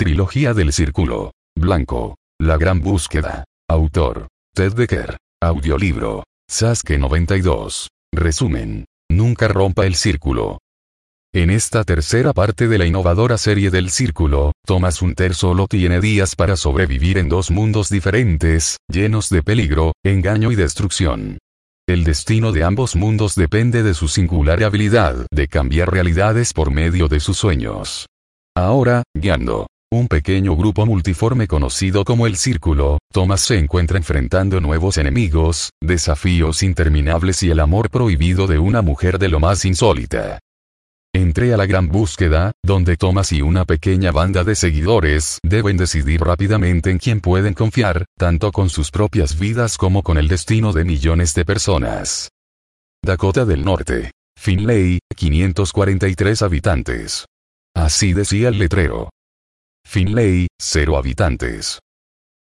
Trilogía del Círculo. Blanco. La Gran Búsqueda. Autor. Ted Decker. Audiolibro. Sasuke 92. Resumen. Nunca rompa el círculo. En esta tercera parte de la innovadora serie del Círculo, Thomas Hunter solo tiene días para sobrevivir en dos mundos diferentes, llenos de peligro, engaño y destrucción. El destino de ambos mundos depende de su singular habilidad de cambiar realidades por medio de sus sueños. Ahora, guiando un pequeño grupo multiforme conocido como el Círculo, Thomas se encuentra enfrentando nuevos enemigos, desafíos interminables y el amor prohibido de una mujer de lo más insólita. Entré a la gran búsqueda, donde Thomas y una pequeña banda de seguidores deben decidir rápidamente en quién pueden confiar, tanto con sus propias vidas como con el destino de millones de personas. Dakota del Norte. Finlay, 543 habitantes. Así decía el letrero. Finlay, cero habitantes.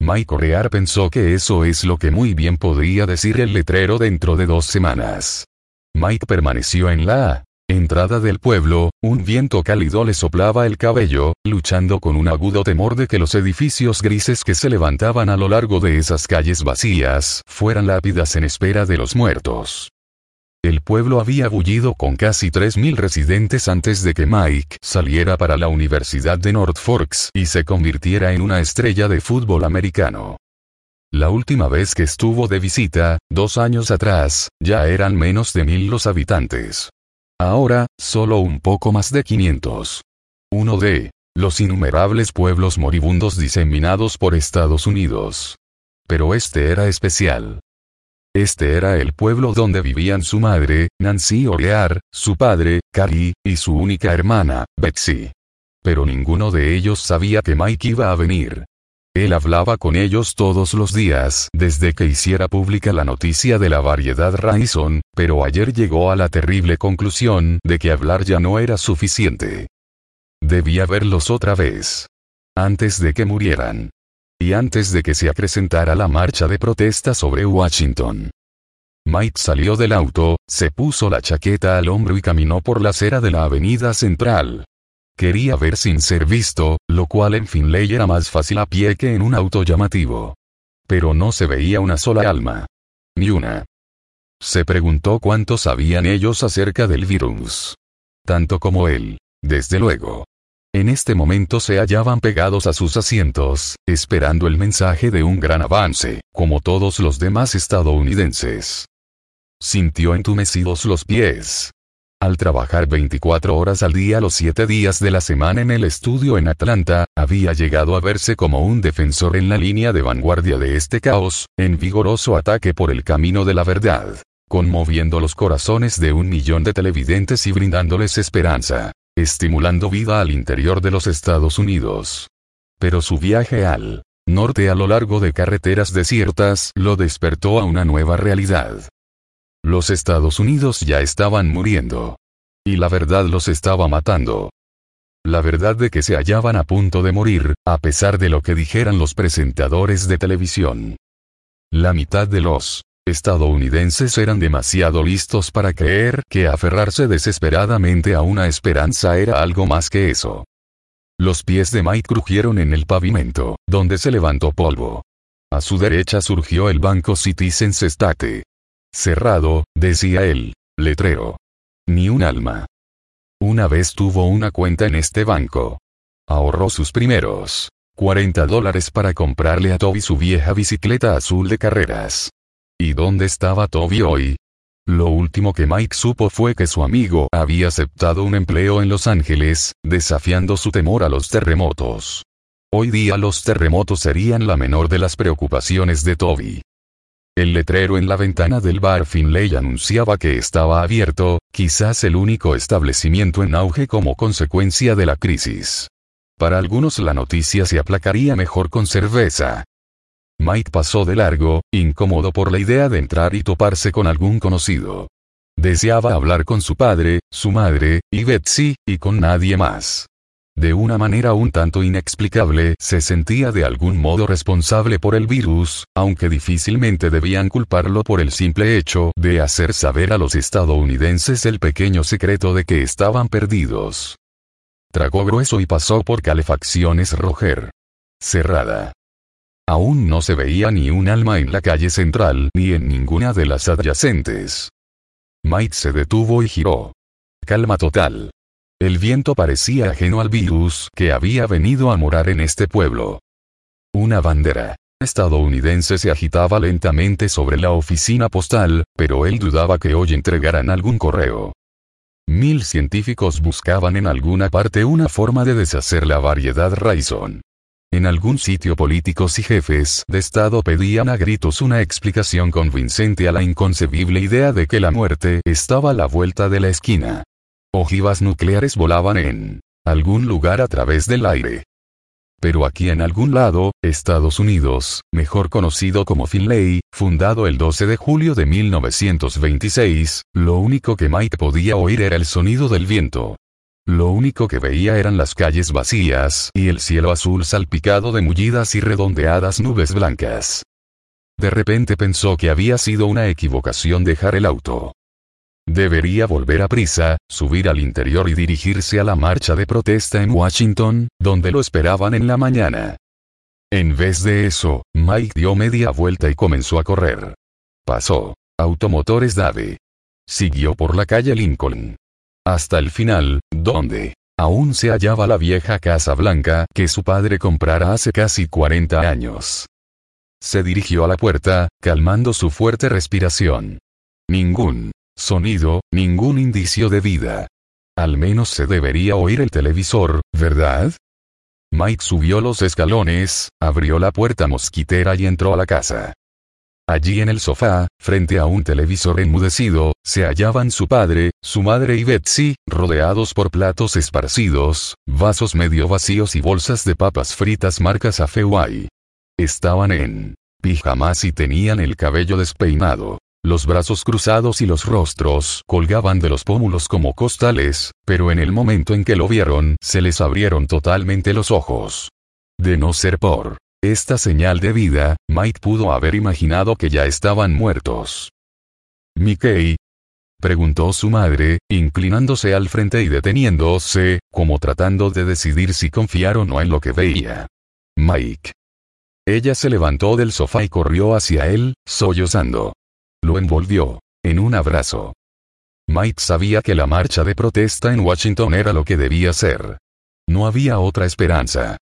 Mike Rear pensó que eso es lo que muy bien podría decir el letrero dentro de dos semanas. Mike permaneció en la entrada del pueblo, un viento cálido le soplaba el cabello, luchando con un agudo temor de que los edificios grises que se levantaban a lo largo de esas calles vacías fueran lápidas en espera de los muertos. El pueblo había bullido con casi 3.000 residentes antes de que Mike saliera para la Universidad de North Forks y se convirtiera en una estrella de fútbol americano. La última vez que estuvo de visita, dos años atrás, ya eran menos de mil los habitantes. Ahora, solo un poco más de 500. Uno de los innumerables pueblos moribundos diseminados por Estados Unidos. Pero este era especial. Este era el pueblo donde vivían su madre, Nancy Orear, su padre, Carrie, y su única hermana, Betsy. Pero ninguno de ellos sabía que Mike iba a venir. Él hablaba con ellos todos los días desde que hiciera pública la noticia de la variedad Raison, pero ayer llegó a la terrible conclusión de que hablar ya no era suficiente. Debía verlos otra vez. Antes de que murieran. Y antes de que se acrecentara la marcha de protesta sobre Washington. Mike salió del auto, se puso la chaqueta al hombro y caminó por la acera de la avenida central. Quería ver sin ser visto, lo cual en Finlay era más fácil a pie que en un auto llamativo. Pero no se veía una sola alma. Ni una. Se preguntó cuánto sabían ellos acerca del virus. Tanto como él. Desde luego. En este momento se hallaban pegados a sus asientos, esperando el mensaje de un gran avance, como todos los demás estadounidenses. Sintió entumecidos los pies. Al trabajar 24 horas al día los 7 días de la semana en el estudio en Atlanta, había llegado a verse como un defensor en la línea de vanguardia de este caos, en vigoroso ataque por el camino de la verdad, conmoviendo los corazones de un millón de televidentes y brindándoles esperanza estimulando vida al interior de los Estados Unidos. Pero su viaje al norte a lo largo de carreteras desiertas lo despertó a una nueva realidad. Los Estados Unidos ya estaban muriendo. Y la verdad los estaba matando. La verdad de que se hallaban a punto de morir, a pesar de lo que dijeran los presentadores de televisión. La mitad de los estadounidenses eran demasiado listos para creer que aferrarse desesperadamente a una esperanza era algo más que eso. Los pies de Mike crujieron en el pavimento, donde se levantó polvo. A su derecha surgió el banco Citizens State. Cerrado, decía él, letrero. Ni un alma. Una vez tuvo una cuenta en este banco. Ahorró sus primeros 40 dólares para comprarle a Toby su vieja bicicleta azul de carreras. ¿Y dónde estaba Toby hoy? Lo último que Mike supo fue que su amigo había aceptado un empleo en Los Ángeles, desafiando su temor a los terremotos. Hoy día los terremotos serían la menor de las preocupaciones de Toby. El letrero en la ventana del bar Finlay anunciaba que estaba abierto, quizás el único establecimiento en auge como consecuencia de la crisis. Para algunos la noticia se aplacaría mejor con cerveza, Mike pasó de largo, incómodo por la idea de entrar y toparse con algún conocido. Deseaba hablar con su padre, su madre, y Betsy, y con nadie más. De una manera un tanto inexplicable, se sentía de algún modo responsable por el virus, aunque difícilmente debían culparlo por el simple hecho de hacer saber a los estadounidenses el pequeño secreto de que estaban perdidos. tragó grueso y pasó por calefacciones Roger. Cerrada. Aún no se veía ni un alma en la calle central ni en ninguna de las adyacentes. Mike se detuvo y giró. Calma total. El viento parecía ajeno al virus que había venido a morar en este pueblo. Una bandera estadounidense se agitaba lentamente sobre la oficina postal, pero él dudaba que hoy entregaran algún correo. Mil científicos buscaban en alguna parte una forma de deshacer la variedad Raison. En algún sitio políticos y jefes de Estado pedían a gritos una explicación convincente a la inconcebible idea de que la muerte estaba a la vuelta de la esquina. Ojivas nucleares volaban en algún lugar a través del aire. Pero aquí en algún lado, Estados Unidos, mejor conocido como Finlay, fundado el 12 de julio de 1926, lo único que Mike podía oír era el sonido del viento. Lo único que veía eran las calles vacías y el cielo azul salpicado de mullidas y redondeadas nubes blancas. De repente pensó que había sido una equivocación dejar el auto. Debería volver a prisa, subir al interior y dirigirse a la marcha de protesta en Washington, donde lo esperaban en la mañana. En vez de eso, Mike dio media vuelta y comenzó a correr. Pasó. Automotores Dave. Siguió por la calle Lincoln. Hasta el final, donde aún se hallaba la vieja Casa Blanca que su padre comprara hace casi 40 años. Se dirigió a la puerta, calmando su fuerte respiración. Ningún sonido, ningún indicio de vida. Al menos se debería oír el televisor, ¿verdad? Mike subió los escalones, abrió la puerta mosquitera y entró a la casa. Allí en el sofá, frente a un televisor enmudecido, se hallaban su padre, su madre y Betsy, rodeados por platos esparcidos, vasos medio vacíos y bolsas de papas fritas marcas Afeway. Estaban en pijamas y tenían el cabello despeinado. Los brazos cruzados y los rostros colgaban de los pómulos como costales, pero en el momento en que lo vieron, se les abrieron totalmente los ojos. De no ser por esta señal de vida, Mike pudo haber imaginado que ya estaban muertos. Mickey. Preguntó su madre, inclinándose al frente y deteniéndose, como tratando de decidir si confiar o no en lo que veía. Mike. Ella se levantó del sofá y corrió hacia él, sollozando. Lo envolvió. En un abrazo. Mike sabía que la marcha de protesta en Washington era lo que debía ser. No había otra esperanza.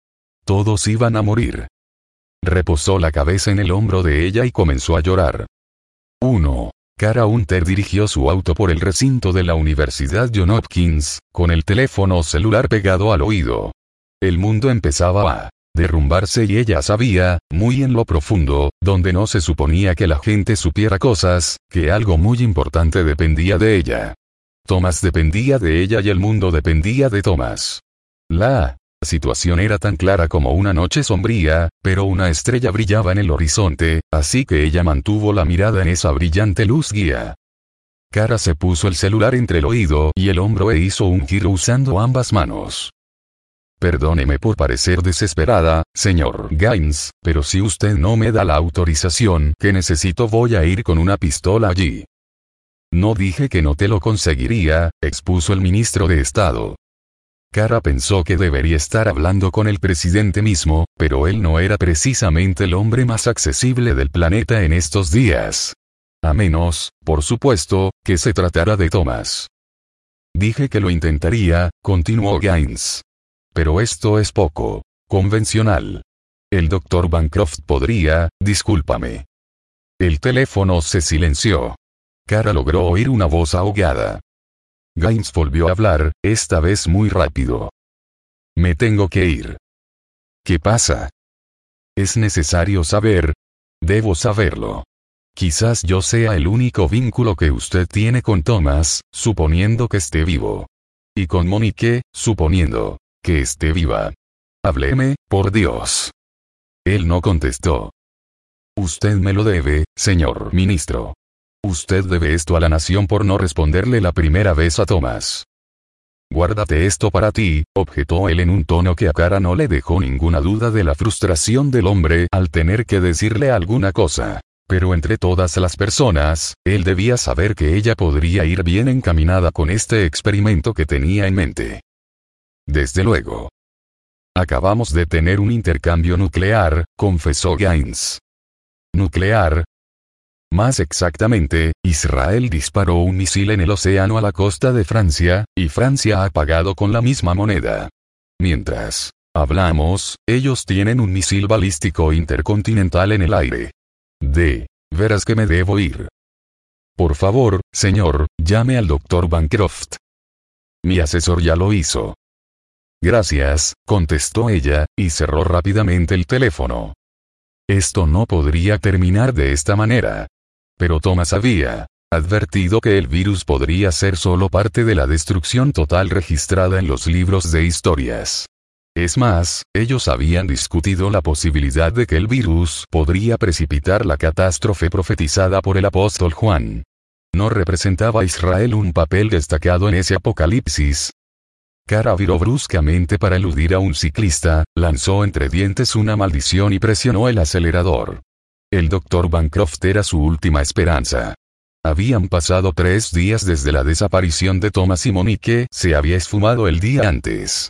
Todos iban a morir. Reposó la cabeza en el hombro de ella y comenzó a llorar. 1. Cara Hunter dirigió su auto por el recinto de la Universidad John Hopkins, con el teléfono celular pegado al oído. El mundo empezaba a derrumbarse y ella sabía, muy en lo profundo, donde no se suponía que la gente supiera cosas, que algo muy importante dependía de ella. Thomas dependía de ella y el mundo dependía de Thomas. La la situación era tan clara como una noche sombría, pero una estrella brillaba en el horizonte, así que ella mantuvo la mirada en esa brillante luz guía. Cara se puso el celular entre el oído y el hombro e hizo un giro usando ambas manos. Perdóneme por parecer desesperada, señor Gaines, pero si usted no me da la autorización que necesito voy a ir con una pistola allí. No dije que no te lo conseguiría, expuso el ministro de Estado. Cara pensó que debería estar hablando con el presidente mismo, pero él no era precisamente el hombre más accesible del planeta en estos días. A menos, por supuesto, que se tratara de Thomas. Dije que lo intentaría, continuó Gaines. Pero esto es poco convencional. El doctor Bancroft podría, discúlpame. El teléfono se silenció. Cara logró oír una voz ahogada. Gaines volvió a hablar, esta vez muy rápido. Me tengo que ir. ¿Qué pasa? Es necesario saber. Debo saberlo. Quizás yo sea el único vínculo que usted tiene con Thomas, suponiendo que esté vivo. Y con Monique, suponiendo que esté viva. Hábleme, por Dios. Él no contestó. Usted me lo debe, señor ministro. Usted debe esto a la nación por no responderle la primera vez a Tomás. Guárdate esto para ti, objetó él en un tono que a cara no le dejó ninguna duda de la frustración del hombre al tener que decirle alguna cosa. Pero entre todas las personas, él debía saber que ella podría ir bien encaminada con este experimento que tenía en mente. desde luego. Acabamos de tener un intercambio nuclear, confesó Gaines. ¿Nuclear? Más exactamente, Israel disparó un misil en el océano a la costa de Francia, y Francia ha pagado con la misma moneda. Mientras hablamos, ellos tienen un misil balístico intercontinental en el aire. De veras que me debo ir. Por favor, señor, llame al doctor Bancroft. Mi asesor ya lo hizo. Gracias, contestó ella, y cerró rápidamente el teléfono. Esto no podría terminar de esta manera. Pero Thomas había advertido que el virus podría ser solo parte de la destrucción total registrada en los libros de historias. Es más, ellos habían discutido la posibilidad de que el virus podría precipitar la catástrofe profetizada por el apóstol Juan. ¿No representaba Israel un papel destacado en ese apocalipsis? Cara viró bruscamente para eludir a un ciclista, lanzó entre dientes una maldición y presionó el acelerador. El doctor Bancroft era su última esperanza. Habían pasado tres días desde la desaparición de Thomas y Monique, se había esfumado el día antes.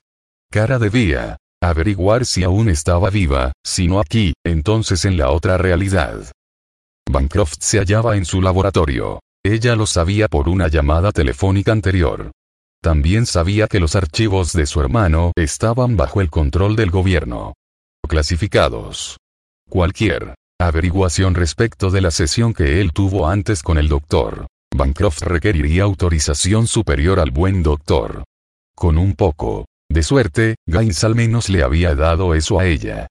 Cara debía averiguar si aún estaba viva, si no aquí, entonces en la otra realidad. Bancroft se hallaba en su laboratorio. Ella lo sabía por una llamada telefónica anterior. También sabía que los archivos de su hermano estaban bajo el control del gobierno. Clasificados. Cualquier averiguación respecto de la sesión que él tuvo antes con el doctor. Bancroft requeriría autorización superior al buen doctor. Con un poco de suerte, Gaines al menos le había dado eso a ella.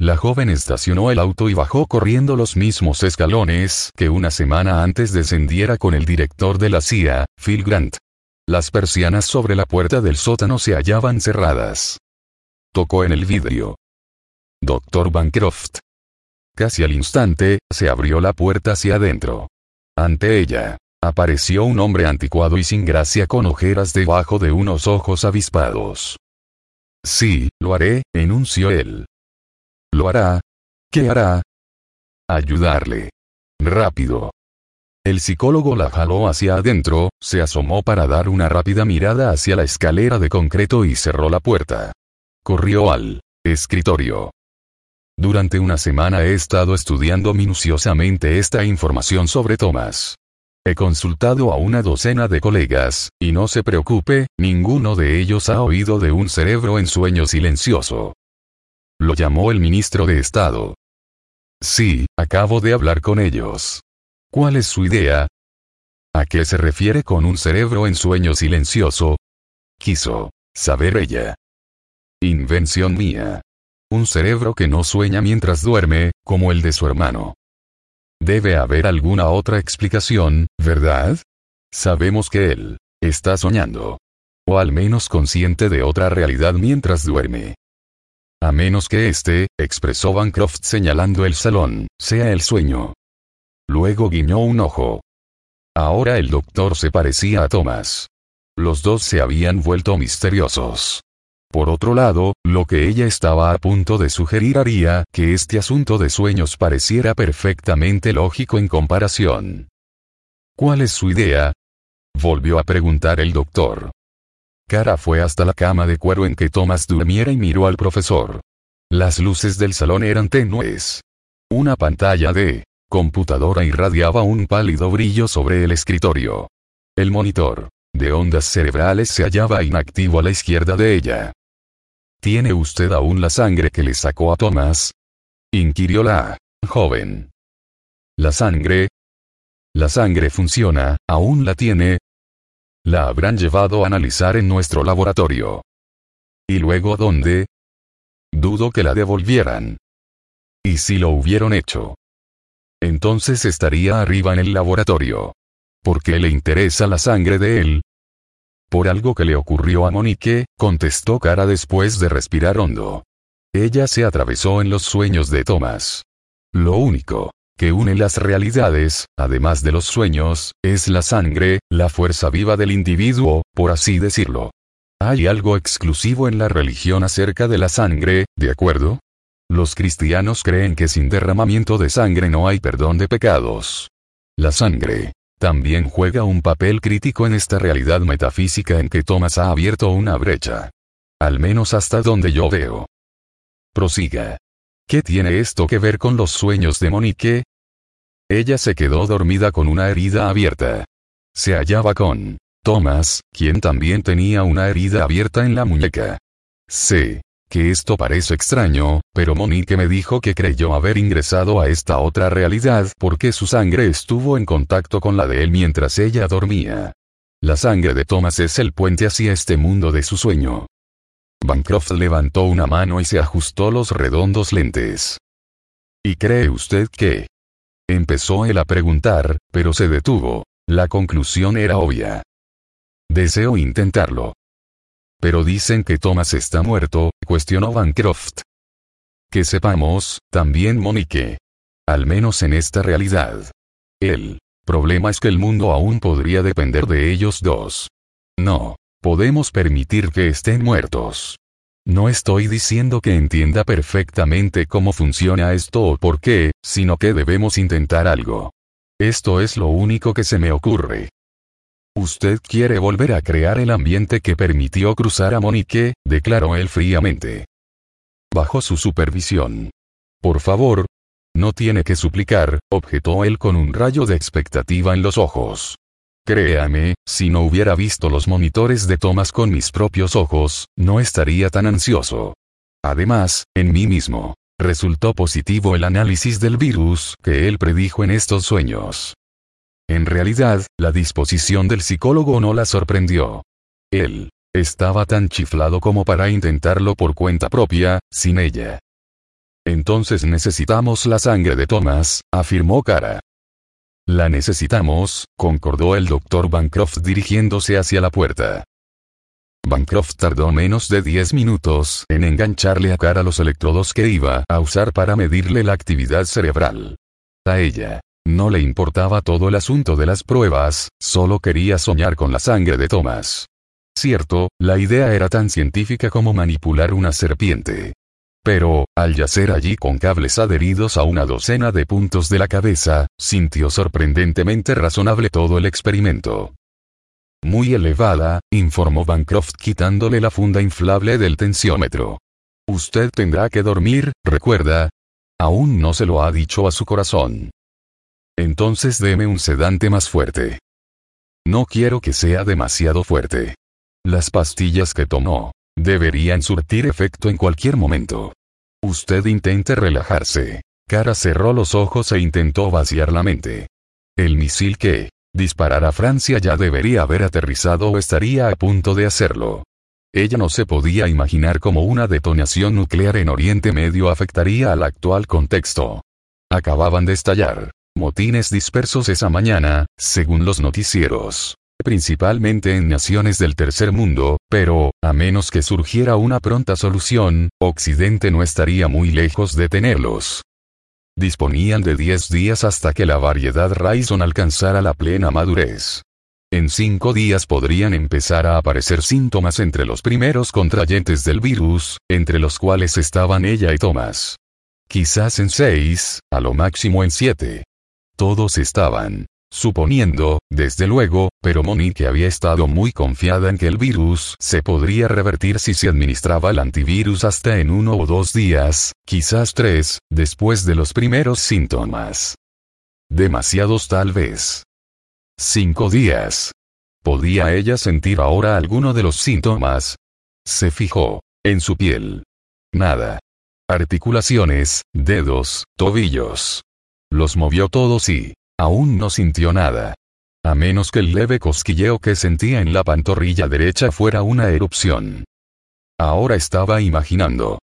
La joven estacionó el auto y bajó corriendo los mismos escalones que una semana antes descendiera con el director de la CIA, Phil Grant. Las persianas sobre la puerta del sótano se hallaban cerradas. Tocó en el vidrio. Doctor Bancroft. Casi al instante, se abrió la puerta hacia adentro. Ante ella, Apareció un hombre anticuado y sin gracia con ojeras debajo de unos ojos avispados. Sí, lo haré, enunció él. ¿Lo hará? ¿Qué hará? Ayudarle. Rápido. El psicólogo la jaló hacia adentro, se asomó para dar una rápida mirada hacia la escalera de concreto y cerró la puerta. Corrió al escritorio. Durante una semana he estado estudiando minuciosamente esta información sobre Thomas. He consultado a una docena de colegas, y no se preocupe, ninguno de ellos ha oído de un cerebro en sueño silencioso. Lo llamó el ministro de Estado. Sí, acabo de hablar con ellos. ¿Cuál es su idea? ¿A qué se refiere con un cerebro en sueño silencioso? Quiso saber ella. Invención mía. Un cerebro que no sueña mientras duerme, como el de su hermano. Debe haber alguna otra explicación, ¿verdad? Sabemos que él está soñando. O al menos consciente de otra realidad mientras duerme. A menos que este, expresó Bancroft señalando el salón, sea el sueño. Luego guiñó un ojo. Ahora el doctor se parecía a Thomas. Los dos se habían vuelto misteriosos. Por otro lado, lo que ella estaba a punto de sugerir haría que este asunto de sueños pareciera perfectamente lógico en comparación. ¿Cuál es su idea? Volvió a preguntar el doctor. Cara fue hasta la cama de cuero en que Thomas durmiera y miró al profesor. Las luces del salón eran tenues. Una pantalla de computadora irradiaba un pálido brillo sobre el escritorio. El monitor de ondas cerebrales se hallaba inactivo a la izquierda de ella. ¿Tiene usted aún la sangre que le sacó a Thomas? inquirió la joven. ¿La sangre? La sangre funciona, aún la tiene. La habrán llevado a analizar en nuestro laboratorio. ¿Y luego dónde? Dudo que la devolvieran. ¿Y si lo hubieron hecho? Entonces estaría arriba en el laboratorio. ¿Por qué le interesa la sangre de él? Por algo que le ocurrió a Monique, contestó Cara después de respirar hondo. Ella se atravesó en los sueños de Thomas. Lo único que une las realidades, además de los sueños, es la sangre, la fuerza viva del individuo, por así decirlo. Hay algo exclusivo en la religión acerca de la sangre, ¿de acuerdo? Los cristianos creen que sin derramamiento de sangre no hay perdón de pecados. La sangre también juega un papel crítico en esta realidad metafísica en que Thomas ha abierto una brecha. Al menos hasta donde yo veo. Prosiga. ¿Qué tiene esto que ver con los sueños de Monique? Ella se quedó dormida con una herida abierta. Se hallaba con Thomas, quien también tenía una herida abierta en la muñeca. Sé que esto parece extraño, pero Monique me dijo que creyó haber ingresado a esta otra realidad porque su sangre estuvo en contacto con la de él mientras ella dormía. La sangre de Thomas es el puente hacia este mundo de su sueño. Bancroft levantó una mano y se ajustó los redondos lentes. ¿Y cree usted que? Empezó él a preguntar, pero se detuvo. La conclusión era obvia. Deseo intentarlo. Pero dicen que Thomas está muerto, cuestionó Bancroft. Que sepamos, también Monique. Al menos en esta realidad. El problema es que el mundo aún podría depender de ellos dos. No. Podemos permitir que estén muertos. No estoy diciendo que entienda perfectamente cómo funciona esto o por qué, sino que debemos intentar algo. Esto es lo único que se me ocurre. Usted quiere volver a crear el ambiente que permitió cruzar a Monique, declaró él fríamente. Bajo su supervisión. Por favor. No tiene que suplicar, objetó él con un rayo de expectativa en los ojos. Créame, si no hubiera visto los monitores de tomas con mis propios ojos, no estaría tan ansioso. Además, en mí mismo, resultó positivo el análisis del virus que él predijo en estos sueños. En realidad, la disposición del psicólogo no la sorprendió. Él, estaba tan chiflado como para intentarlo por cuenta propia, sin ella. Entonces necesitamos la sangre de Thomas, afirmó Cara. La necesitamos, concordó el doctor Bancroft dirigiéndose hacia la puerta. Bancroft tardó menos de 10 minutos en engancharle a cara los electrodos que iba a usar para medirle la actividad cerebral. A ella. No le importaba todo el asunto de las pruebas, solo quería soñar con la sangre de Thomas. Cierto, la idea era tan científica como manipular una serpiente. Pero, al yacer allí con cables adheridos a una docena de puntos de la cabeza, sintió sorprendentemente razonable todo el experimento. Muy elevada, informó Bancroft quitándole la funda inflable del tensiómetro. Usted tendrá que dormir, recuerda. Aún no se lo ha dicho a su corazón. Entonces deme un sedante más fuerte. No quiero que sea demasiado fuerte. Las pastillas que tomó deberían surtir efecto en cualquier momento. Usted intente relajarse. Cara cerró los ojos e intentó vaciar la mente. El misil que disparara Francia ya debería haber aterrizado o estaría a punto de hacerlo. Ella no se podía imaginar cómo una detonación nuclear en Oriente Medio afectaría al actual contexto. Acababan de estallar motines dispersos esa mañana, según los noticieros principalmente en naciones del tercer mundo, pero, a menos que surgiera una pronta solución, Occidente no estaría muy lejos de tenerlos. Disponían de 10 días hasta que la variedad Raison alcanzara la plena madurez. En cinco días podrían empezar a aparecer síntomas entre los primeros contrayentes del virus, entre los cuales estaban ella y Thomas. Quizás en seis, a lo máximo en siete. Todos estaban, Suponiendo, desde luego, pero Monique había estado muy confiada en que el virus se podría revertir si se administraba el antivirus hasta en uno o dos días, quizás tres, después de los primeros síntomas. Demasiados tal vez. Cinco días. ¿Podía ella sentir ahora alguno de los síntomas? Se fijó. En su piel. Nada. Articulaciones, dedos, tobillos. Los movió todos y, Aún no sintió nada. A menos que el leve cosquilleo que sentía en la pantorrilla derecha fuera una erupción. Ahora estaba imaginando.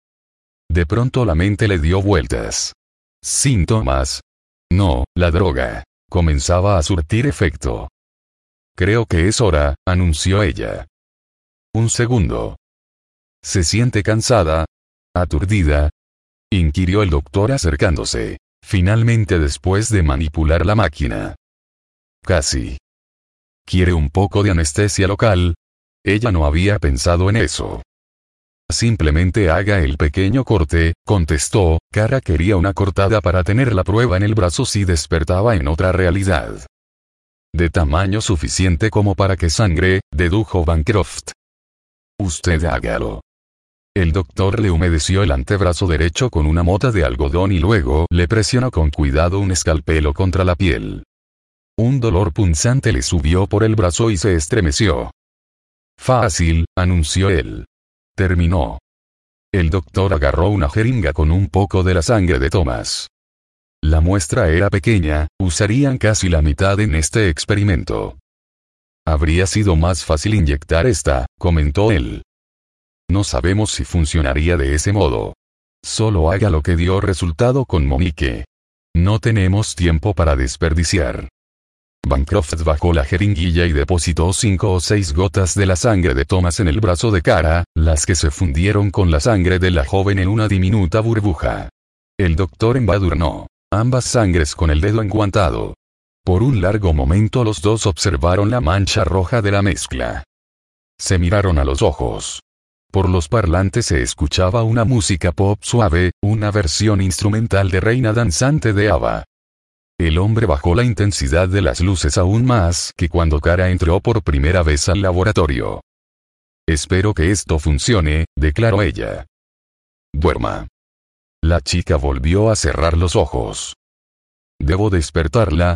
De pronto la mente le dio vueltas. Síntomas. No, la droga. Comenzaba a surtir efecto. Creo que es hora, anunció ella. Un segundo. ¿Se siente cansada? ¿Aturdida? inquirió el doctor acercándose. Finalmente después de manipular la máquina. Casi. ¿Quiere un poco de anestesia local? Ella no había pensado en eso. Simplemente haga el pequeño corte, contestó, Cara quería una cortada para tener la prueba en el brazo si despertaba en otra realidad. De tamaño suficiente como para que sangre, dedujo Bancroft. Usted hágalo. El doctor le humedeció el antebrazo derecho con una mota de algodón y luego le presionó con cuidado un escalpelo contra la piel. Un dolor punzante le subió por el brazo y se estremeció. Fácil, anunció él. Terminó. El doctor agarró una jeringa con un poco de la sangre de Thomas. La muestra era pequeña, usarían casi la mitad en este experimento. Habría sido más fácil inyectar esta, comentó él. No sabemos si funcionaría de ese modo. Solo haga lo que dio resultado con Monique. No tenemos tiempo para desperdiciar. Bancroft bajó la jeringuilla y depositó cinco o seis gotas de la sangre de Thomas en el brazo de cara, las que se fundieron con la sangre de la joven en una diminuta burbuja. El doctor embadurnó ambas sangres con el dedo enguantado. Por un largo momento los dos observaron la mancha roja de la mezcla. Se miraron a los ojos. Por los parlantes se escuchaba una música pop suave, una versión instrumental de Reina Danzante de Ava. El hombre bajó la intensidad de las luces aún más que cuando Cara entró por primera vez al laboratorio. Espero que esto funcione, declaró ella. Duerma. La chica volvió a cerrar los ojos. ¿Debo despertarla?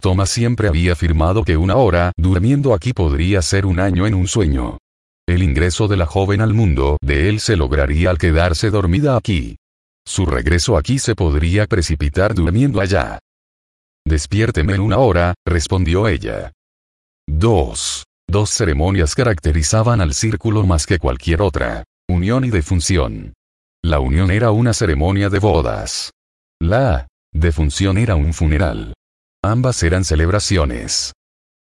Thomas siempre había afirmado que una hora durmiendo aquí podría ser un año en un sueño. El ingreso de la joven al mundo de él se lograría al quedarse dormida aquí. Su regreso aquí se podría precipitar durmiendo allá. Despiérteme en una hora, respondió ella. Dos. Dos ceremonias caracterizaban al círculo más que cualquier otra. Unión y defunción. La unión era una ceremonia de bodas. La defunción era un funeral. Ambas eran celebraciones.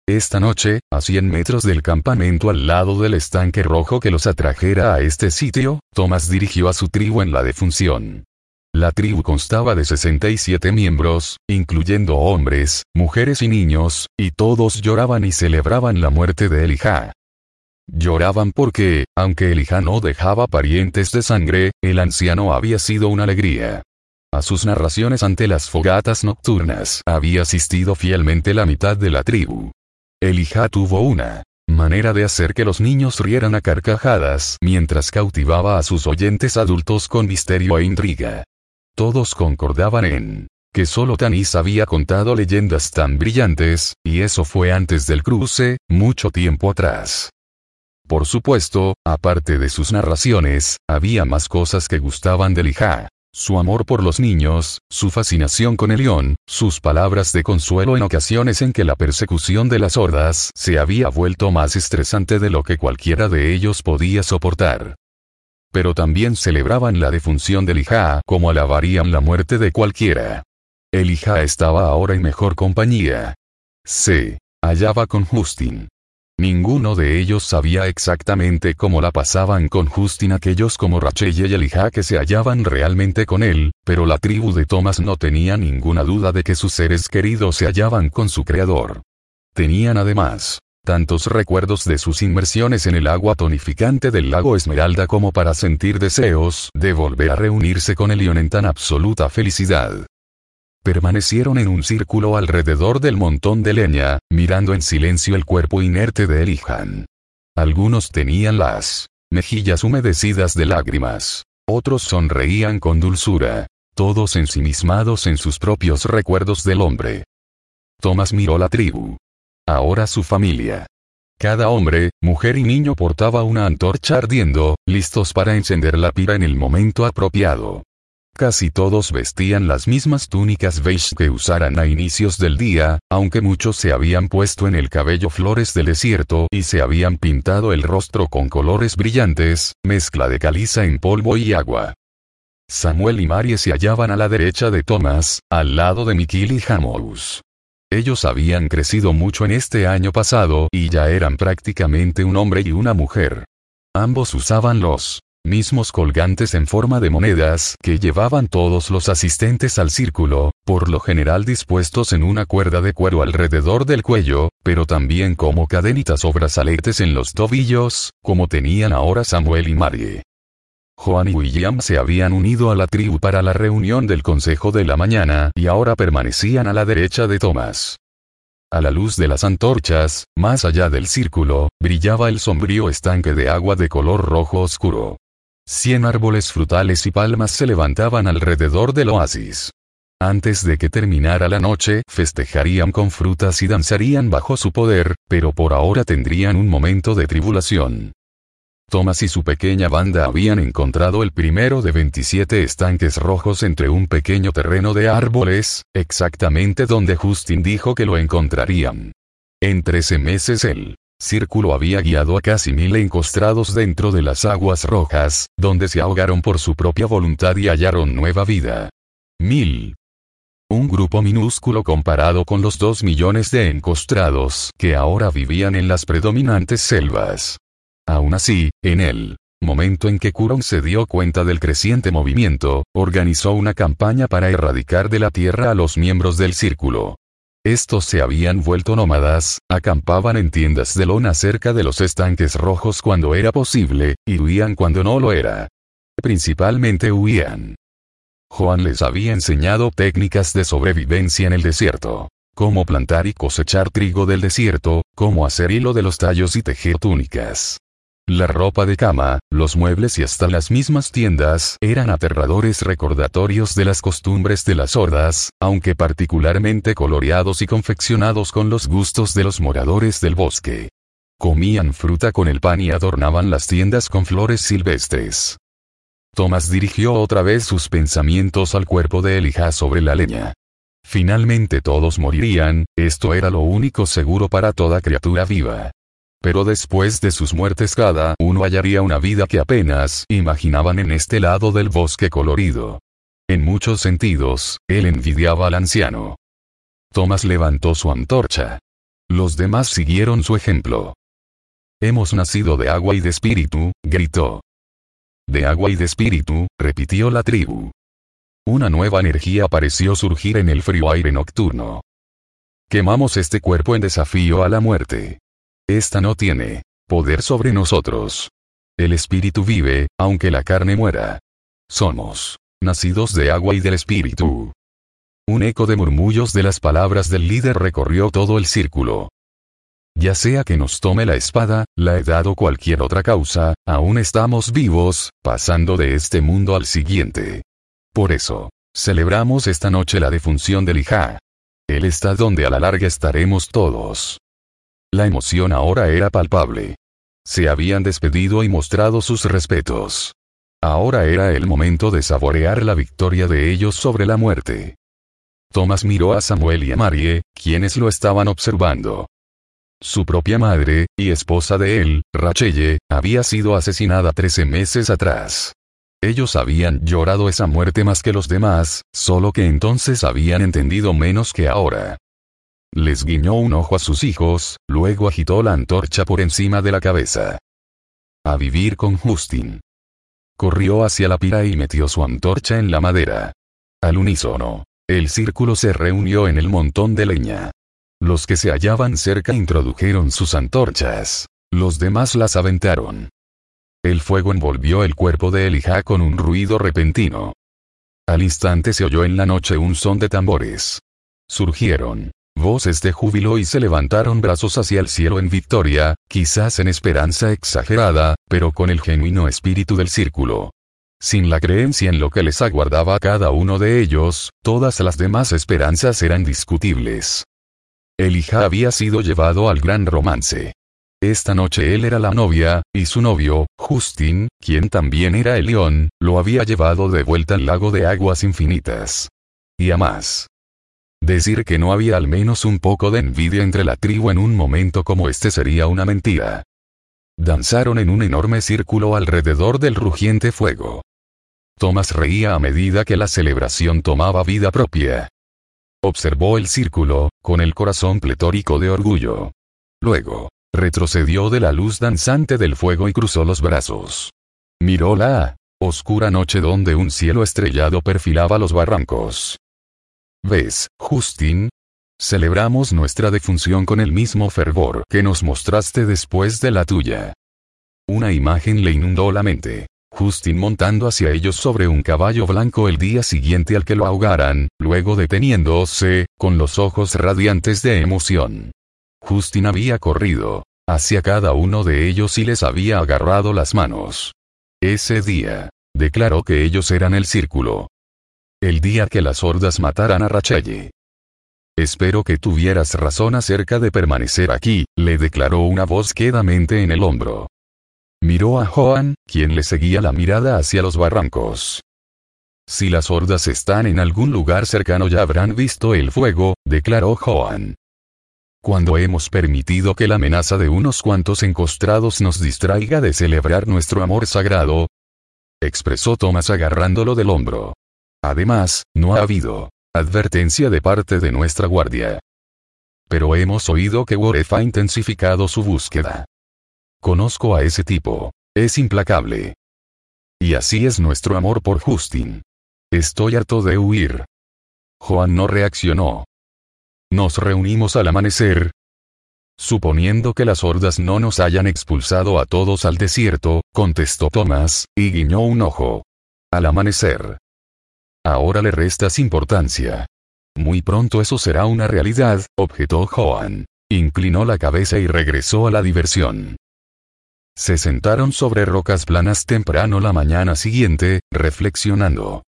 Esta noche, a 100 metros del campamento al lado del estanque rojo que los atrajera a este sitio, Thomas dirigió a su tribu en la defunción. La tribu constaba de 67 miembros, incluyendo hombres, mujeres y niños, y todos lloraban y celebraban la muerte de Elijah. Lloraban porque, aunque Elijah no dejaba parientes de sangre, el anciano había sido una alegría. A sus narraciones ante las fogatas nocturnas había asistido fielmente la mitad de la tribu. Elijah tuvo una manera de hacer que los niños rieran a carcajadas mientras cautivaba a sus oyentes adultos con misterio e intriga. Todos concordaban en que solo Tanis había contado leyendas tan brillantes, y eso fue antes del cruce, mucho tiempo atrás. Por supuesto, aparte de sus narraciones, había más cosas que gustaban de Lijá su amor por los niños, su fascinación con el león, sus palabras de consuelo en ocasiones en que la persecución de las hordas se había vuelto más estresante de lo que cualquiera de ellos podía soportar. Pero también celebraban la defunción de Elijah como alabarían la muerte de cualquiera. Elijah estaba ahora en mejor compañía. Se hallaba con Justin. Ninguno de ellos sabía exactamente cómo la pasaban con Justin aquellos como Rachel y Elijah que se hallaban realmente con él, pero la tribu de Thomas no tenía ninguna duda de que sus seres queridos se hallaban con su creador. Tenían además, tantos recuerdos de sus inmersiones en el agua tonificante del lago Esmeralda como para sentir deseos de volver a reunirse con Elión en tan absoluta felicidad. Permanecieron en un círculo alrededor del montón de leña, mirando en silencio el cuerpo inerte de Elihan. Algunos tenían las mejillas humedecidas de lágrimas. Otros sonreían con dulzura. Todos ensimismados en sus propios recuerdos del hombre. Thomas miró la tribu. Ahora su familia. Cada hombre, mujer y niño portaba una antorcha ardiendo, listos para encender la pira en el momento apropiado. Casi todos vestían las mismas túnicas beige que usaran a inicios del día, aunque muchos se habían puesto en el cabello flores del desierto y se habían pintado el rostro con colores brillantes, mezcla de caliza en polvo y agua. Samuel y Marie se hallaban a la derecha de Thomas, al lado de Mikil y Hamous. Ellos habían crecido mucho en este año pasado y ya eran prácticamente un hombre y una mujer. Ambos usaban los mismos colgantes en forma de monedas que llevaban todos los asistentes al círculo, por lo general dispuestos en una cuerda de cuero alrededor del cuello, pero también como cadenitas o brazaletes en los tobillos, como tenían ahora Samuel y Marie. Juan y William se habían unido a la tribu para la reunión del Consejo de la Mañana y ahora permanecían a la derecha de Thomas. A la luz de las antorchas, más allá del círculo, brillaba el sombrío estanque de agua de color rojo oscuro. Cien árboles frutales y palmas se levantaban alrededor del oasis. Antes de que terminara la noche, festejarían con frutas y danzarían bajo su poder, pero por ahora tendrían un momento de tribulación. Thomas y su pequeña banda habían encontrado el primero de 27 estanques rojos entre un pequeño terreno de árboles, exactamente donde Justin dijo que lo encontrarían. En trece meses el círculo había guiado a casi mil encostrados dentro de las aguas rojas, donde se ahogaron por su propia voluntad y hallaron nueva vida. Mil. Un grupo minúsculo comparado con los dos millones de encostrados que ahora vivían en las predominantes selvas. Aún así, en el momento en que Kuron se dio cuenta del creciente movimiento, organizó una campaña para erradicar de la tierra a los miembros del círculo. Estos se habían vuelto nómadas, acampaban en tiendas de lona cerca de los estanques rojos cuando era posible, y huían cuando no lo era. Principalmente huían. Juan les había enseñado técnicas de sobrevivencia en el desierto. Cómo plantar y cosechar trigo del desierto, cómo hacer hilo de los tallos y tejer túnicas. La ropa de cama, los muebles y hasta las mismas tiendas eran aterradores recordatorios de las costumbres de las hordas, aunque particularmente coloreados y confeccionados con los gustos de los moradores del bosque. Comían fruta con el pan y adornaban las tiendas con flores silvestres. Thomas dirigió otra vez sus pensamientos al cuerpo de Elijah sobre la leña. Finalmente todos morirían, esto era lo único seguro para toda criatura viva. Pero después de sus muertes cada uno hallaría una vida que apenas imaginaban en este lado del bosque colorido. En muchos sentidos, él envidiaba al anciano. Thomas levantó su antorcha. Los demás siguieron su ejemplo. Hemos nacido de agua y de espíritu, gritó. De agua y de espíritu, repitió la tribu. Una nueva energía pareció surgir en el frío aire nocturno. Quemamos este cuerpo en desafío a la muerte. Esta no tiene poder sobre nosotros. El espíritu vive, aunque la carne muera. Somos nacidos de agua y del espíritu. Un eco de murmullos de las palabras del líder recorrió todo el círculo. Ya sea que nos tome la espada, la edad o cualquier otra causa, aún estamos vivos, pasando de este mundo al siguiente. Por eso, celebramos esta noche la defunción del hija. Él está donde a la larga estaremos todos. La emoción ahora era palpable. Se habían despedido y mostrado sus respetos. Ahora era el momento de saborear la victoria de ellos sobre la muerte. Thomas miró a Samuel y a Marie, quienes lo estaban observando. Su propia madre, y esposa de él, Rachelle, había sido asesinada trece meses atrás. Ellos habían llorado esa muerte más que los demás, solo que entonces habían entendido menos que ahora. Les guiñó un ojo a sus hijos, luego agitó la antorcha por encima de la cabeza. A vivir con Justin. Corrió hacia la pira y metió su antorcha en la madera. Al unísono, el círculo se reunió en el montón de leña. Los que se hallaban cerca introdujeron sus antorchas. Los demás las aventaron. El fuego envolvió el cuerpo de Elijah con un ruido repentino. Al instante se oyó en la noche un son de tambores. Surgieron voces de júbilo y se levantaron brazos hacia el cielo en victoria, quizás en esperanza exagerada, pero con el genuino espíritu del círculo. Sin la creencia en lo que les aguardaba a cada uno de ellos, todas las demás esperanzas eran discutibles. Elijah había sido llevado al gran romance. Esta noche él era la novia, y su novio, Justin, quien también era el león, lo había llevado de vuelta al lago de aguas infinitas. Y a más. Decir que no había al menos un poco de envidia entre la tribu en un momento como este sería una mentira. Danzaron en un enorme círculo alrededor del rugiente fuego. Thomas reía a medida que la celebración tomaba vida propia. Observó el círculo, con el corazón pletórico de orgullo. Luego, retrocedió de la luz danzante del fuego y cruzó los brazos. Miró la oscura noche donde un cielo estrellado perfilaba los barrancos. ¿Ves, Justin? Celebramos nuestra defunción con el mismo fervor que nos mostraste después de la tuya. Una imagen le inundó la mente. Justin montando hacia ellos sobre un caballo blanco el día siguiente al que lo ahogaran, luego deteniéndose, con los ojos radiantes de emoción. Justin había corrido hacia cada uno de ellos y les había agarrado las manos. Ese día, declaró que ellos eran el círculo. El día que las hordas mataran a Rachelle. Espero que tuvieras razón acerca de permanecer aquí, le declaró una voz quedamente en el hombro. Miró a Joan, quien le seguía la mirada hacia los barrancos. Si las hordas están en algún lugar cercano ya habrán visto el fuego, declaró Joan. Cuando hemos permitido que la amenaza de unos cuantos encostrados nos distraiga de celebrar nuestro amor sagrado, expresó Thomas agarrándolo del hombro. Además, no ha habido advertencia de parte de nuestra guardia. Pero hemos oído que Waref ha intensificado su búsqueda. Conozco a ese tipo. Es implacable. Y así es nuestro amor por Justin. Estoy harto de huir. Juan no reaccionó. Nos reunimos al amanecer. Suponiendo que las hordas no nos hayan expulsado a todos al desierto, contestó Thomas, y guiñó un ojo. Al amanecer. Ahora le restas importancia. Muy pronto eso será una realidad, objetó Joan. Inclinó la cabeza y regresó a la diversión. Se sentaron sobre rocas planas temprano la mañana siguiente, reflexionando.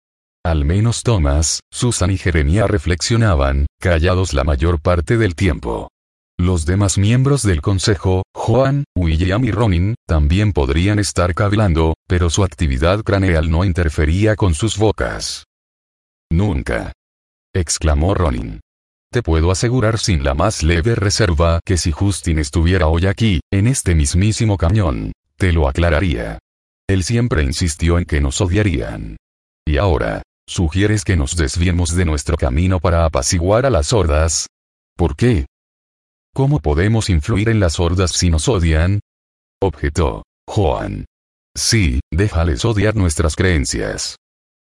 Al menos Thomas, Susan y Jeremia reflexionaban, callados la mayor parte del tiempo. Los demás miembros del consejo, Juan, William y Ronin, también podrían estar cavilando, pero su actividad craneal no interfería con sus bocas. Nunca. exclamó Ronin. Te puedo asegurar sin la más leve reserva que si Justin estuviera hoy aquí, en este mismísimo cañón, te lo aclararía. Él siempre insistió en que nos odiarían. Y ahora, ¿Sugieres que nos desviemos de nuestro camino para apaciguar a las hordas? ¿Por qué? ¿Cómo podemos influir en las hordas si nos odian? Objetó. Juan. Sí, déjales odiar nuestras creencias.